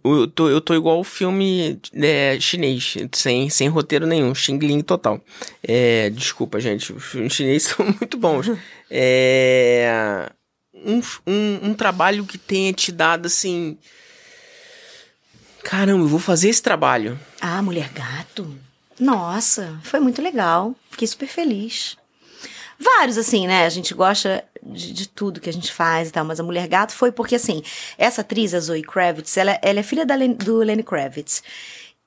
eu tô, eu tô igual o filme é, chinês, sem, sem roteiro nenhum, xingling total. É, desculpa, gente, os filmes chineses são muito bons. É, um, um, um trabalho que tenha te dado assim. Caramba, eu vou fazer esse trabalho. Ah, Mulher Gato? Nossa, foi muito legal. Fiquei super feliz. Vários, assim, né? A gente gosta de, de, tudo que a gente faz e tal, mas a Mulher Gato foi porque, assim, essa atriz, a Zoe Kravitz, ela, ela é filha da, do Lenny Kravitz.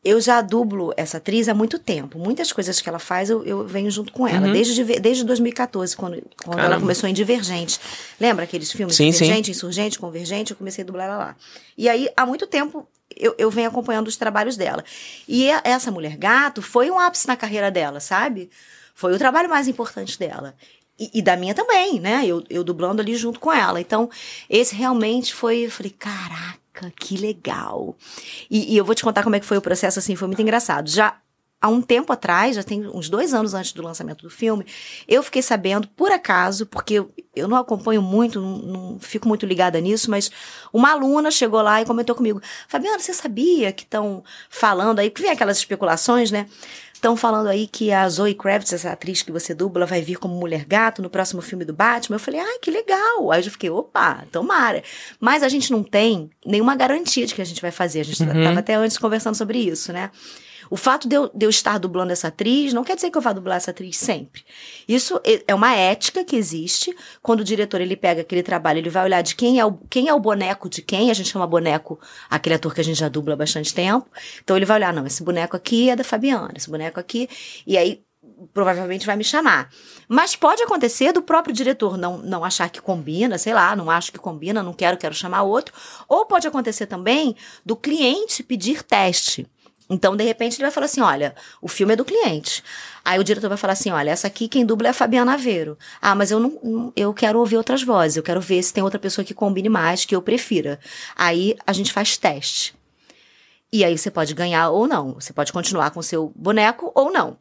Eu já dublo essa atriz há muito tempo. Muitas coisas que ela faz, eu, eu venho junto com ela. Uhum. Desde, desde 2014, quando, quando ela começou em Divergente. Lembra aqueles filmes? Sim, Divergente, sim. Insurgente, Convergente? Eu comecei a dublar ela lá. E aí, há muito tempo, eu, eu venho acompanhando os trabalhos dela. E essa Mulher Gato foi um ápice na carreira dela, sabe? Foi o trabalho mais importante dela. E, e, da minha também, né? Eu, eu dublando ali junto com ela. Então, esse realmente foi. Eu falei, caraca, que legal. E, e eu vou te contar como é que foi o processo, assim, foi muito engraçado. Já há um tempo atrás, já tem uns dois anos antes do lançamento do filme, eu fiquei sabendo, por acaso, porque eu, não acompanho muito, não, não, fico muito ligada nisso, mas uma aluna chegou lá e comentou comigo: Fabiana, você sabia que estão falando aí? Porque vem aquelas especulações, né? Estão falando aí que a Zoe Kravitz, essa atriz que você dubla, vai vir como Mulher Gato no próximo filme do Batman. Eu falei, ai, que legal. Aí eu fiquei, opa, tomara. Mas a gente não tem nenhuma garantia de que a gente vai fazer. A gente uhum. tava até antes conversando sobre isso, né? O fato de eu, de eu estar dublando essa atriz não quer dizer que eu vá dublar essa atriz sempre. Isso é uma ética que existe. Quando o diretor ele pega aquele trabalho, ele vai olhar de quem é o, quem é o boneco de quem. A gente chama boneco aquele ator que a gente já dubla há bastante tempo. Então ele vai olhar, não, esse boneco aqui é da Fabiana, esse boneco aqui. E aí provavelmente vai me chamar. Mas pode acontecer do próprio diretor não, não achar que combina, sei lá, não acho que combina, não quero, quero chamar outro. Ou pode acontecer também do cliente pedir teste. Então, de repente, ele vai falar assim: olha, o filme é do cliente. Aí o diretor vai falar assim: olha, essa aqui quem dubla é a Fabiana Aveiro. Ah, mas eu não, eu quero ouvir outras vozes, eu quero ver se tem outra pessoa que combine mais, que eu prefira. Aí a gente faz teste. E aí você pode ganhar ou não. Você pode continuar com o seu boneco ou não.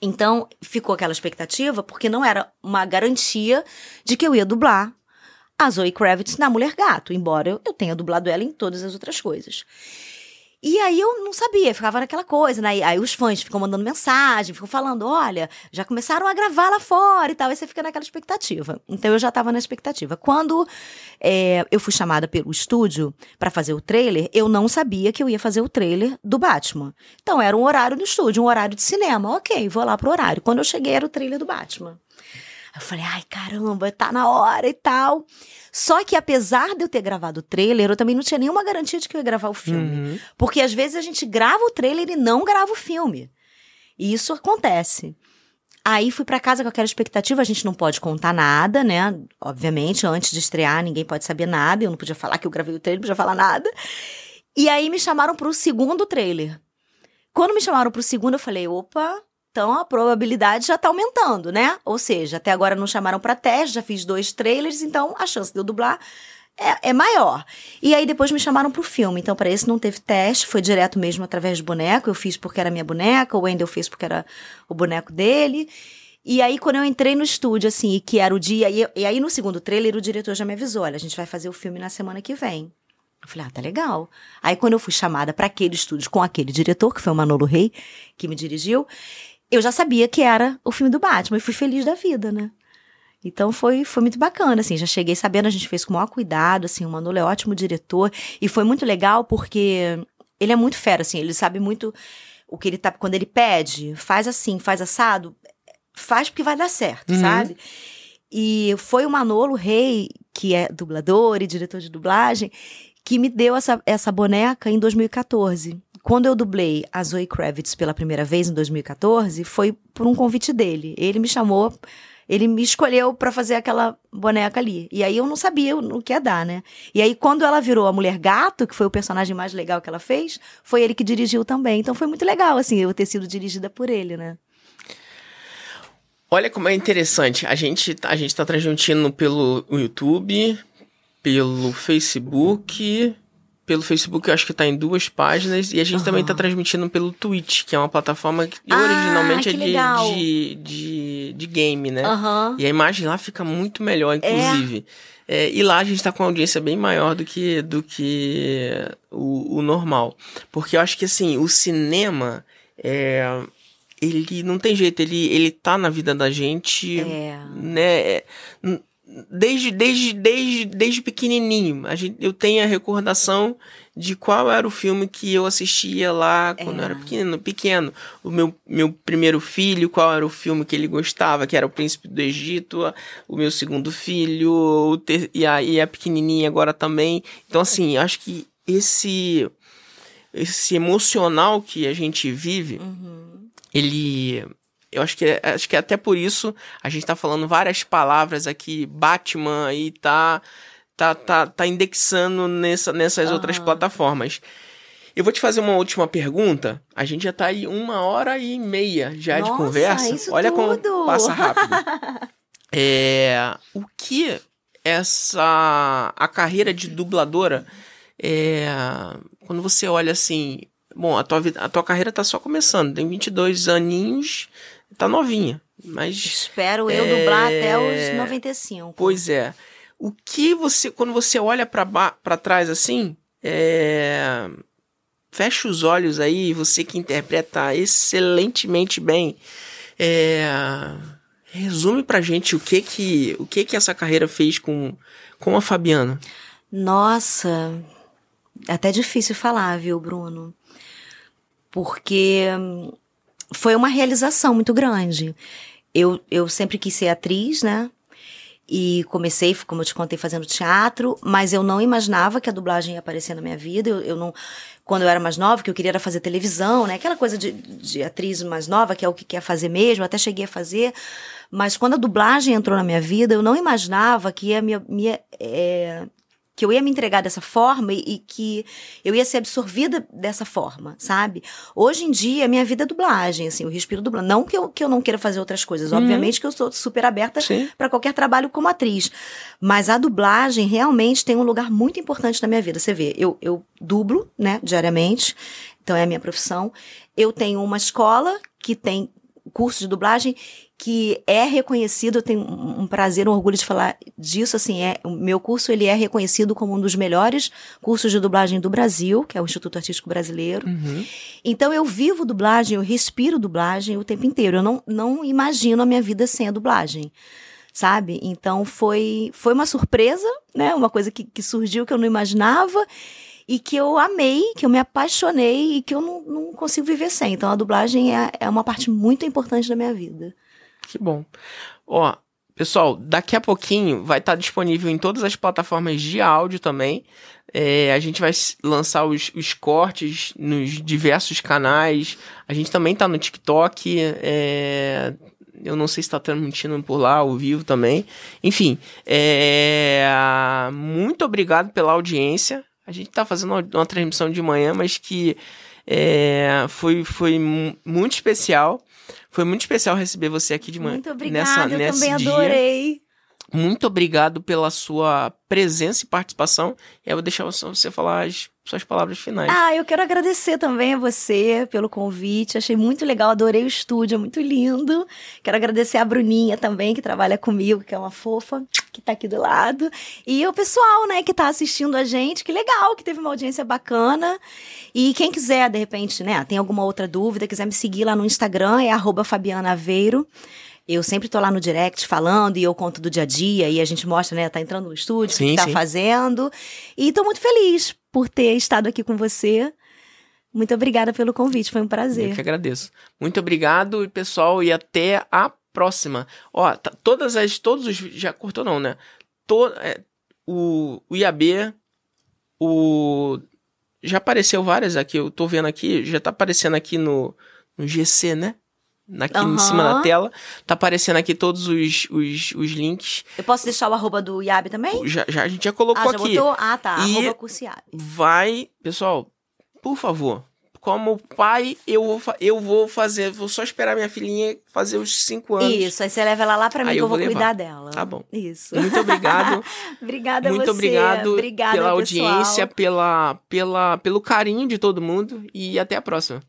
Então, ficou aquela expectativa, porque não era uma garantia de que eu ia dublar a Zoe Kravitz na Mulher Gato, embora eu, eu tenha dublado ela em todas as outras coisas. E aí eu não sabia, ficava naquela coisa, né? Aí os fãs ficam mandando mensagem, ficam falando: olha, já começaram a gravar lá fora e tal. Aí você fica naquela expectativa. Então eu já tava na expectativa. Quando é, eu fui chamada pelo estúdio para fazer o trailer, eu não sabia que eu ia fazer o trailer do Batman. Então era um horário no estúdio, um horário de cinema. Ok, vou lá pro horário. Quando eu cheguei, era o trailer do Batman. Eu falei, ai caramba, tá na hora e tal. Só que apesar de eu ter gravado o trailer, eu também não tinha nenhuma garantia de que eu ia gravar o filme. Uhum. Porque às vezes a gente grava o trailer e não grava o filme. E isso acontece. Aí fui para casa com aquela expectativa, a gente não pode contar nada, né? Obviamente, antes de estrear, ninguém pode saber nada. Eu não podia falar que eu gravei o trailer, não podia falar nada. E aí me chamaram pro segundo trailer. Quando me chamaram pro segundo, eu falei, opa, então a probabilidade já tá aumentando, né? Ou seja, até agora não chamaram para teste, já fiz dois trailers, então a chance de eu dublar é, é maior. E aí depois me chamaram pro filme. Então, para esse não teve teste, foi direto mesmo através de boneco. Eu fiz porque era minha boneca, o Wendell fez porque era o boneco dele. E aí, quando eu entrei no estúdio, assim, que era o dia. E, e aí, no segundo trailer, o diretor já me avisou: olha, a gente vai fazer o filme na semana que vem. Eu falei, ah, tá legal. Aí, quando eu fui chamada para aquele estúdio com aquele diretor, que foi o Manolo Rey, que me dirigiu, eu já sabia que era o filme do Batman e fui feliz da vida, né? Então foi, foi muito bacana, assim, já cheguei sabendo, a gente fez com o maior cuidado, assim, o Manolo é ótimo diretor e foi muito legal porque ele é muito fera, assim, ele sabe muito o que ele tá, quando ele pede, faz assim, faz assado, faz porque vai dar certo, uhum. sabe? E foi o Manolo Rei, que é dublador e diretor de dublagem, que me deu essa, essa boneca em 2014 quando eu dublei a Zoe Kravitz pela primeira vez em 2014, foi por um convite dele. Ele me chamou, ele me escolheu para fazer aquela boneca ali. E aí eu não sabia o que ia dar, né? E aí quando ela virou a Mulher Gato, que foi o personagem mais legal que ela fez, foi ele que dirigiu também. Então foi muito legal, assim, eu ter sido dirigida por ele, né? Olha como é interessante. A gente, a gente tá transmitindo pelo YouTube, pelo Facebook, pelo Facebook, eu acho que tá em duas páginas. E a gente uhum. também tá transmitindo pelo Twitch, que é uma plataforma que ah, originalmente é de, de, de, de, game, né? Uhum. E a imagem lá fica muito melhor, inclusive. É. É, e lá a gente tá com uma audiência bem maior do que, do que o, o normal. Porque eu acho que, assim, o cinema. É, ele não tem jeito, ele, ele tá na vida da gente, é. né? É, desde, desde, desde, desde pequenininho. A gente, eu tenho a recordação de qual era o filme que eu assistia lá quando é. eu era pequeno, pequeno. O meu, meu primeiro filho, qual era o filme que ele gostava, que era O Príncipe do Egito, o meu segundo filho, o ter, e, a, e a pequenininha agora também. Então, assim, acho que esse, esse emocional que a gente vive, uhum. ele eu acho que, acho que até por isso a gente tá falando várias palavras aqui, Batman aí tá tá tá, tá indexando nessa, nessas uhum. outras plataformas. Eu vou te fazer uma última pergunta. A gente já tá aí uma hora e meia já Nossa, de conversa. Olha tudo. como passa rápido. é, o que essa a carreira de dubladora é, quando você olha assim, bom, a tua vida, a tua carreira tá só começando, tem 22 aninhos, tá novinha. Mas. Espero eu é... dublar até os 95. Pois é. O que você. Quando você olha para trás assim. É... Fecha os olhos aí, você que interpreta excelentemente bem. É... Resume pra gente o que que, o que que essa carreira fez com, com a Fabiana. Nossa, é até difícil falar, viu, Bruno? Porque foi uma realização muito grande. Eu, eu sempre quis ser atriz, né? E comecei, como eu te contei, fazendo teatro, mas eu não imaginava que a dublagem ia aparecer na minha vida. Eu, eu não. Quando eu era mais nova, que eu queria era fazer televisão, né? Aquela coisa de, de atriz mais nova, que é o que quer fazer mesmo, até cheguei a fazer. Mas quando a dublagem entrou na minha vida, eu não imaginava que ia me, me é, que eu ia me entregar dessa forma e, e, que eu ia ser absorvida dessa forma, sabe? Hoje em dia, minha vida é dublagem, assim, eu respiro dublagem. Não que eu, que eu não queira fazer outras coisas, uhum. obviamente que eu sou super aberta para qualquer trabalho como atriz. Mas a dublagem realmente tem um lugar muito importante na minha vida. Você vê, eu, eu dublo, né, diariamente, então é a minha profissão. Eu tenho uma escola que tem curso de dublagem que é reconhecido, eu tenho um prazer, um orgulho de falar disso, assim, é, o meu curso ele é reconhecido como um dos melhores cursos de dublagem do Brasil, que é o Instituto Artístico Brasileiro. Uhum. Então eu vivo dublagem, eu respiro dublagem o tempo inteiro. Eu não, não imagino a minha vida sem a dublagem. Sabe? Então foi, foi uma surpresa, né? Uma coisa que, que surgiu que eu não imaginava e que eu amei, que eu me apaixonei e que eu não, não consigo viver sem. Então a dublagem é, é uma parte muito importante da minha vida. Que bom. Ó, pessoal, daqui a pouquinho vai estar tá disponível em todas as plataformas de áudio também. É, a gente vai lançar os, os, cortes nos diversos canais. A gente também tá no TikTok. É, eu não sei se está transmitindo por lá ao vivo também. Enfim, é, muito obrigado pela audiência. A gente tá fazendo uma, uma transmissão de manhã, mas que é, foi, foi muito especial. Foi muito especial receber você aqui de manhã. Muito obrigada, nessa, eu nesse também dia. adorei. Muito obrigado pela sua presença e participação. E eu vou deixar você falar as suas palavras finais. Ah, eu quero agradecer também a você pelo convite. Achei muito legal, adorei o estúdio, é muito lindo. Quero agradecer a Bruninha também, que trabalha comigo, que é uma fofa, que tá aqui do lado. E o pessoal, né, que tá assistindo a gente. Que legal, que teve uma audiência bacana. E quem quiser, de repente, né, tem alguma outra dúvida, quiser me seguir lá no Instagram, é arroba Fabiana Aveiro. Eu sempre tô lá no direct falando e eu conto do dia a dia e a gente mostra, né? Tá entrando no estúdio, o que tá sim. fazendo. E tô muito feliz por ter estado aqui com você. Muito obrigada pelo convite, foi um prazer. Eu que agradeço. Muito obrigado, pessoal, e até a próxima. Ó, tá, todas as. Todos os. Já cortou, não, né? To, é, o, o IAB, o. Já apareceu várias aqui, eu tô vendo aqui, já tá aparecendo aqui no, no GC, né? Aqui uhum. em cima da tela. Tá aparecendo aqui todos os, os, os links. Eu posso deixar o arroba do Yabe também? Já, já a gente já colocou ah, já aqui. Botou? Ah, tá. E arroba vai, pessoal, por favor, como pai, eu vou, eu vou fazer, vou só esperar minha filhinha fazer os cinco anos. Isso, aí você leva ela lá pra mim aí que eu vou, vou cuidar dela. Tá bom. Isso. Muito obrigado. Obrigada Muito você. obrigado Obrigada, pela pessoal. audiência, pela, pela, pelo carinho de todo mundo e até a próxima.